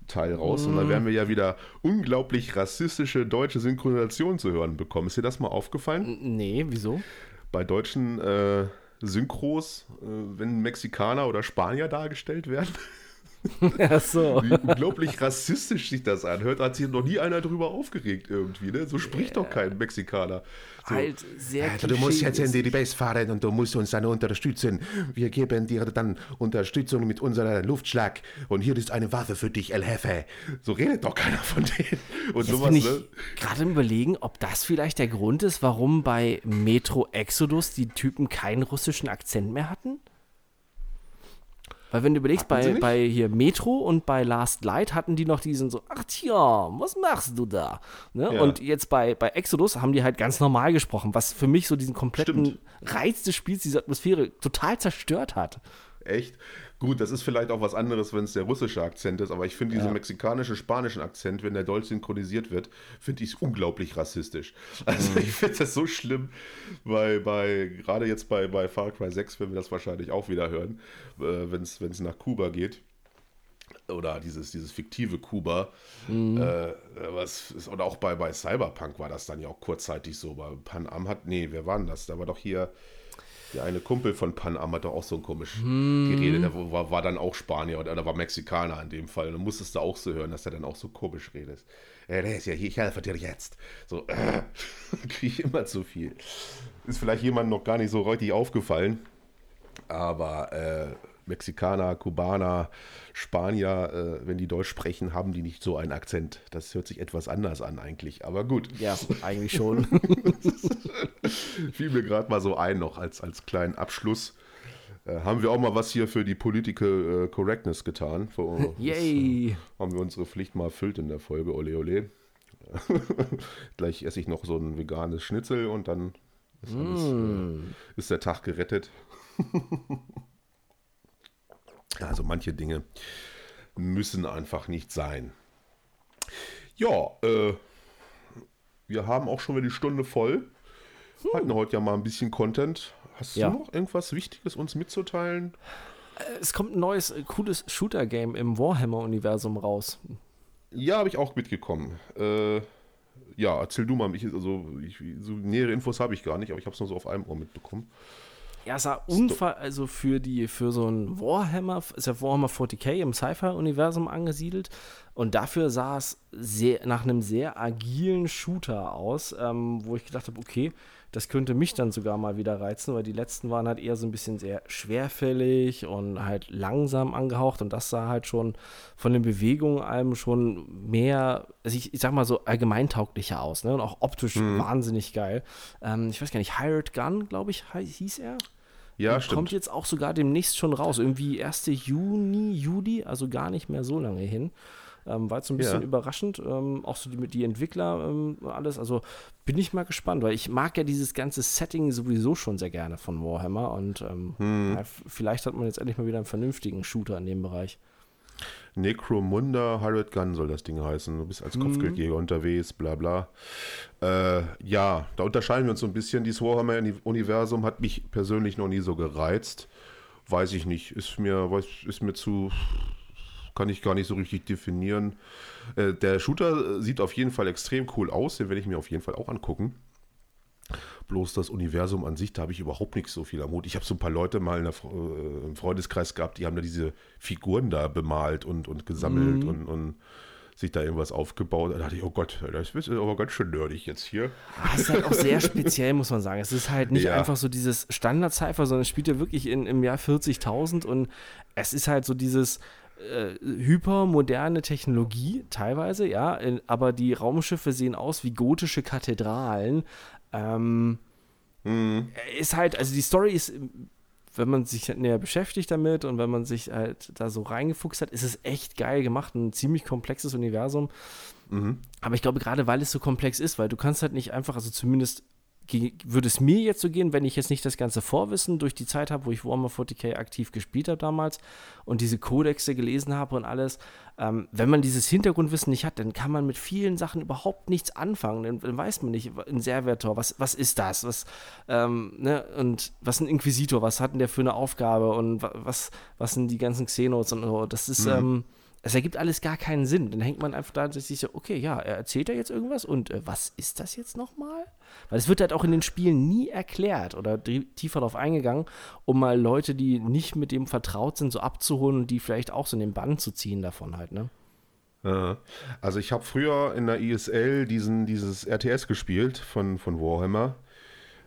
Speaker 1: Teil raus mm. und dann werden wir ja wieder unglaublich rassistische deutsche Synchronisation zu hören bekommen. Ist dir das mal aufgefallen?
Speaker 2: Nee, wieso?
Speaker 1: Bei deutschen äh, Synchros, äh, wenn Mexikaner oder Spanier dargestellt werden.
Speaker 2: Ach so.
Speaker 1: Wie unglaublich rassistisch sich das anhört, hat sich noch nie einer drüber aufgeregt irgendwie. Ne? So spricht yeah. doch kein Mexikaner. So,
Speaker 2: halt sehr
Speaker 1: also, Du musst jetzt in die Base fahren und du musst uns dann unterstützen. Wir geben dir dann Unterstützung mit unserem Luftschlag und hier ist eine Waffe für dich, El Jefe. So redet doch keiner von denen. Und
Speaker 2: jetzt sowas, bin ich ne? gerade überlegen, ob das vielleicht der Grund ist, warum bei Metro Exodus die Typen keinen russischen Akzent mehr hatten? Weil wenn du überlegst, bei, bei hier Metro und bei Last Light hatten die noch diesen so, ach tja, was machst du da? Ne? Ja. Und jetzt bei, bei Exodus haben die halt ganz normal gesprochen, was für mich so diesen kompletten Stimmt. Reiz des Spiels, diese Atmosphäre total zerstört hat.
Speaker 1: Echt? Gut, das ist vielleicht auch was anderes, wenn es der russische Akzent ist, aber ich finde ja. diesen mexikanische, spanischen Akzent, wenn der Deutsch synchronisiert wird, finde ich es unglaublich rassistisch. Also mhm. ich finde das so schlimm, weil bei, gerade jetzt bei, bei Far Cry 6 werden wir das wahrscheinlich auch wieder hören, äh, wenn es nach Kuba geht oder dieses, dieses fiktive Kuba, mhm. äh, was ist, oder auch bei, bei Cyberpunk war das dann ja auch kurzzeitig so. Bei Pan Am hat, nee, wer war denn das? Da war doch hier der eine Kumpel von Pan Am hat doch auch so ein komisch hm. geredet. Der war, war, dann auch Spanier oder war Mexikaner in dem Fall. Und dann musstest du auch so hören, dass er dann auch so komisch redet. Er ist ja hier, ich helfe dir jetzt. So, äh, kriege ich immer zu viel. Ist vielleicht jemandem noch gar nicht so richtig aufgefallen. Aber äh, Mexikaner, Kubaner, Spanier, äh, wenn die Deutsch sprechen, haben die nicht so einen Akzent. Das hört sich etwas anders an eigentlich, aber gut.
Speaker 2: Ja, eigentlich schon.
Speaker 1: Fiel mir gerade mal so ein noch als, als kleinen Abschluss. Äh, haben wir auch mal was hier für die Political äh, Correctness getan. Für,
Speaker 2: Yay!
Speaker 1: Das, haben wir unsere Pflicht mal erfüllt in der Folge, ole ole. Gleich esse ich noch so ein veganes Schnitzel und dann ist, alles, mm. ist der Tag gerettet. Also manche Dinge müssen einfach nicht sein. Ja, äh, wir haben auch schon wieder die Stunde voll. Hm. Hatten heute ja mal ein bisschen Content. Hast ja. du noch irgendwas Wichtiges uns mitzuteilen?
Speaker 2: Äh, es kommt ein neues, äh, cooles Shooter-Game im Warhammer-Universum raus.
Speaker 1: Ja, habe ich auch mitgekommen. Äh, ja, erzähl du mal. Ich, also, ich, so nähere Infos habe ich gar nicht, aber ich habe es nur so auf einem Ohr mitbekommen.
Speaker 2: Ja, es war unfall, also für die, für so ein Warhammer, ist ja Warhammer 40k im Sci-Fi-Universum angesiedelt. Und dafür sah es sehr, nach einem sehr agilen Shooter aus, ähm, wo ich gedacht habe, okay, das könnte mich dann sogar mal wieder reizen, weil die letzten waren halt eher so ein bisschen sehr schwerfällig und halt langsam angehaucht und das sah halt schon von den Bewegungen allem schon mehr, also ich, ich sag mal so allgemeintauglicher aus, ne? Und auch optisch mhm. wahnsinnig geil. Ähm, ich weiß gar nicht, Hired Gun, glaube ich, hieß er.
Speaker 1: Ja, und stimmt.
Speaker 2: Kommt jetzt auch sogar demnächst schon raus. Irgendwie 1. Juni, Juli, also gar nicht mehr so lange hin. Ähm, war jetzt ein bisschen ja. überraschend. Ähm, auch so die, die Entwickler, ähm, alles. Also bin ich mal gespannt, weil ich mag ja dieses ganze Setting sowieso schon sehr gerne von Warhammer. Und ähm, hm. ja, vielleicht hat man jetzt endlich mal wieder einen vernünftigen Shooter in dem Bereich.
Speaker 1: Necromunda Hired Gun soll das Ding heißen. Du bist als mhm. Kopfgeldjäger unterwegs, bla bla. Äh, ja, da unterscheiden wir uns so ein bisschen. Dieses Warhammer-Universum hat mich persönlich noch nie so gereizt. Weiß ich nicht. Ist mir, ist mir zu. Kann ich gar nicht so richtig definieren. Äh, der Shooter sieht auf jeden Fall extrem cool aus. Den werde ich mir auf jeden Fall auch angucken. Bloß das Universum an sich, da habe ich überhaupt nicht so viel am Hut. Ich habe so ein paar Leute mal der, äh, im Freundeskreis gehabt, die haben da diese Figuren da bemalt und, und gesammelt mhm. und, und sich da irgendwas aufgebaut. Da dachte ich, oh Gott, das ist aber ganz schön nerdig jetzt hier.
Speaker 2: Ah, ist halt auch sehr speziell, muss man sagen. Es ist halt nicht ja. einfach so dieses Standard-Cypher, sondern es spielt ja wirklich in, im Jahr 40.000 und es ist halt so dieses äh, hypermoderne Technologie teilweise, ja, in, aber die Raumschiffe sehen aus wie gotische Kathedralen. Ähm, mhm. Ist halt, also die Story ist wenn man sich näher beschäftigt damit und wenn man sich halt da so reingefuchst hat, ist es echt geil gemacht, ein ziemlich komplexes Universum. Mhm. Aber ich glaube, gerade weil es so komplex ist, weil du kannst halt nicht einfach, also zumindest würde es mir jetzt so gehen, wenn ich jetzt nicht das ganze Vorwissen durch die Zeit habe, wo ich Warhammer 40k aktiv gespielt habe damals und diese Kodexe gelesen habe und alles. Ähm, wenn man dieses Hintergrundwissen nicht hat, dann kann man mit vielen Sachen überhaupt nichts anfangen. Dann, dann weiß man nicht, ein Servertor, was, was ist das? Was, ähm, ne? Und was ein Inquisitor, was hat denn der für eine Aufgabe und was, was sind die ganzen Xenos und so. Das ist. Mhm. Ähm, es ergibt alles gar keinen Sinn. Dann hängt man einfach da und sich so, okay, ja, er erzählt ja jetzt irgendwas und äh, was ist das jetzt nochmal? Weil es wird halt auch in den Spielen nie erklärt oder tiefer darauf eingegangen, um mal Leute, die nicht mit dem vertraut sind, so abzuholen und die vielleicht auch so in den Bann zu ziehen davon halt, ne?
Speaker 1: Also ich habe früher in der ISL diesen, dieses RTS gespielt von, von Warhammer.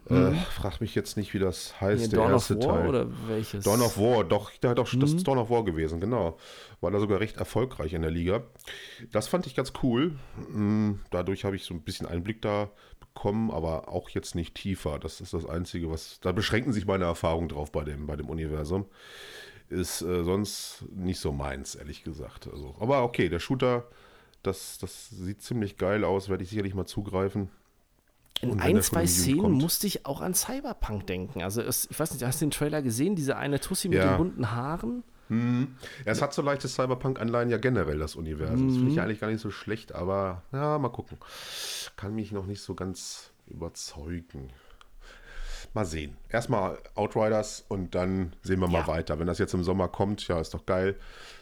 Speaker 1: Äh, mhm. Äh, frag mich jetzt nicht, wie das heißt, nee,
Speaker 2: der Dawn erste of War Teil. Oder welches?
Speaker 1: Dawn of War, doch, ja, doch mhm. das ist Dawn of War gewesen, genau. War da sogar recht erfolgreich in der Liga. Das fand ich ganz cool. Mm, dadurch habe ich so ein bisschen Einblick da bekommen, aber auch jetzt nicht tiefer. Das ist das Einzige, was. Da beschränken sich meine Erfahrungen drauf bei dem, bei dem Universum. Ist äh, sonst nicht so meins, ehrlich gesagt. Also, aber okay, der Shooter, das, das sieht ziemlich geil aus, werde ich sicherlich mal zugreifen.
Speaker 2: In ein, zwei Szenen kommt. musste ich auch an Cyberpunk denken. Also, es, ich weiß nicht, hast du den Trailer gesehen? Diese eine Tussi mit ja. den bunten Haaren?
Speaker 1: Hm. Ja, es hat so leichte Cyberpunk-Anleihen ja generell, das Universum. Hm. Das finde ich mhm. eigentlich gar nicht so schlecht, aber ja, mal gucken. Kann mich noch nicht so ganz überzeugen. Mal sehen. Erstmal Outriders und dann sehen wir ja. mal weiter. Wenn das jetzt im Sommer kommt, ja, ist doch geil.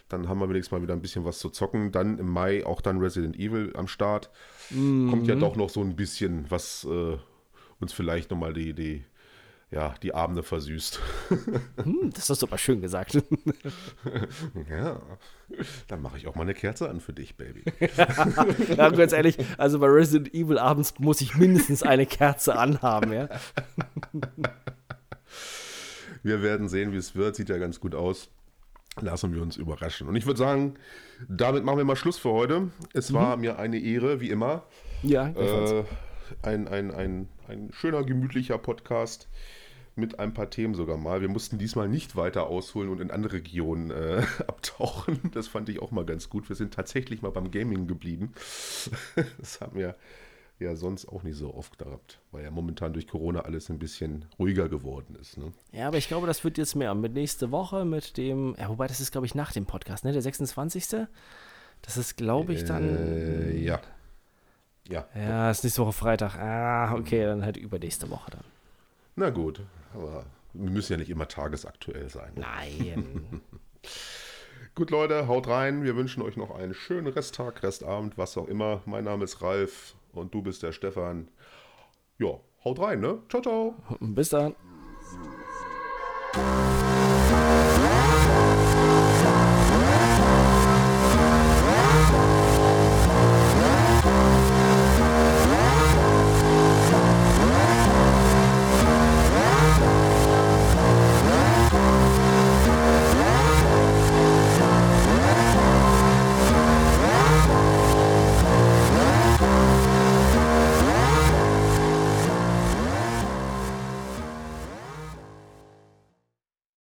Speaker 1: Dann haben wir wenigstens mal wieder ein bisschen was zu zocken. Dann im Mai auch dann Resident Evil am Start. Mhm. Kommt ja doch noch so ein bisschen, was äh, uns vielleicht nochmal die, die, ja, die Abende versüßt.
Speaker 2: Hm, das hast du aber schön gesagt.
Speaker 1: ja, dann mache ich auch mal eine Kerze an für dich, Baby.
Speaker 2: ja, ganz ehrlich, also bei Resident Evil abends muss ich mindestens eine Kerze anhaben, ja.
Speaker 1: Wir werden sehen, wie es wird. Sieht ja ganz gut aus. Lassen wir uns überraschen. Und ich würde sagen, damit machen wir mal Schluss für heute. Es mhm. war mir eine Ehre, wie immer.
Speaker 2: Ja,
Speaker 1: äh, ein, ein, ein, ein schöner, gemütlicher Podcast mit ein paar Themen sogar mal. Wir mussten diesmal nicht weiter ausholen und in andere Regionen äh, abtauchen. Das fand ich auch mal ganz gut. Wir sind tatsächlich mal beim Gaming geblieben. das haben wir ja sonst auch nicht so oft gehabt, weil ja momentan durch Corona alles ein bisschen ruhiger geworden ist. Ne?
Speaker 2: Ja, aber ich glaube, das wird jetzt mehr. Mit nächste Woche, mit dem, ja, wobei das ist, glaube ich, nach dem Podcast, ne? Der 26. Das ist, glaube ich, dann.
Speaker 1: Äh, ja.
Speaker 2: Ja. Ja, ist nächste Woche Freitag. Ah, okay, dann halt übernächste Woche dann.
Speaker 1: Na gut, aber wir müssen ja nicht immer tagesaktuell sein.
Speaker 2: Nein.
Speaker 1: Gut, Leute, haut rein. Wir wünschen euch noch einen schönen Resttag, Restabend, was auch immer. Mein Name ist Ralf und du bist der Stefan. Ja, haut rein, ne? Ciao, ciao.
Speaker 2: Bis dann.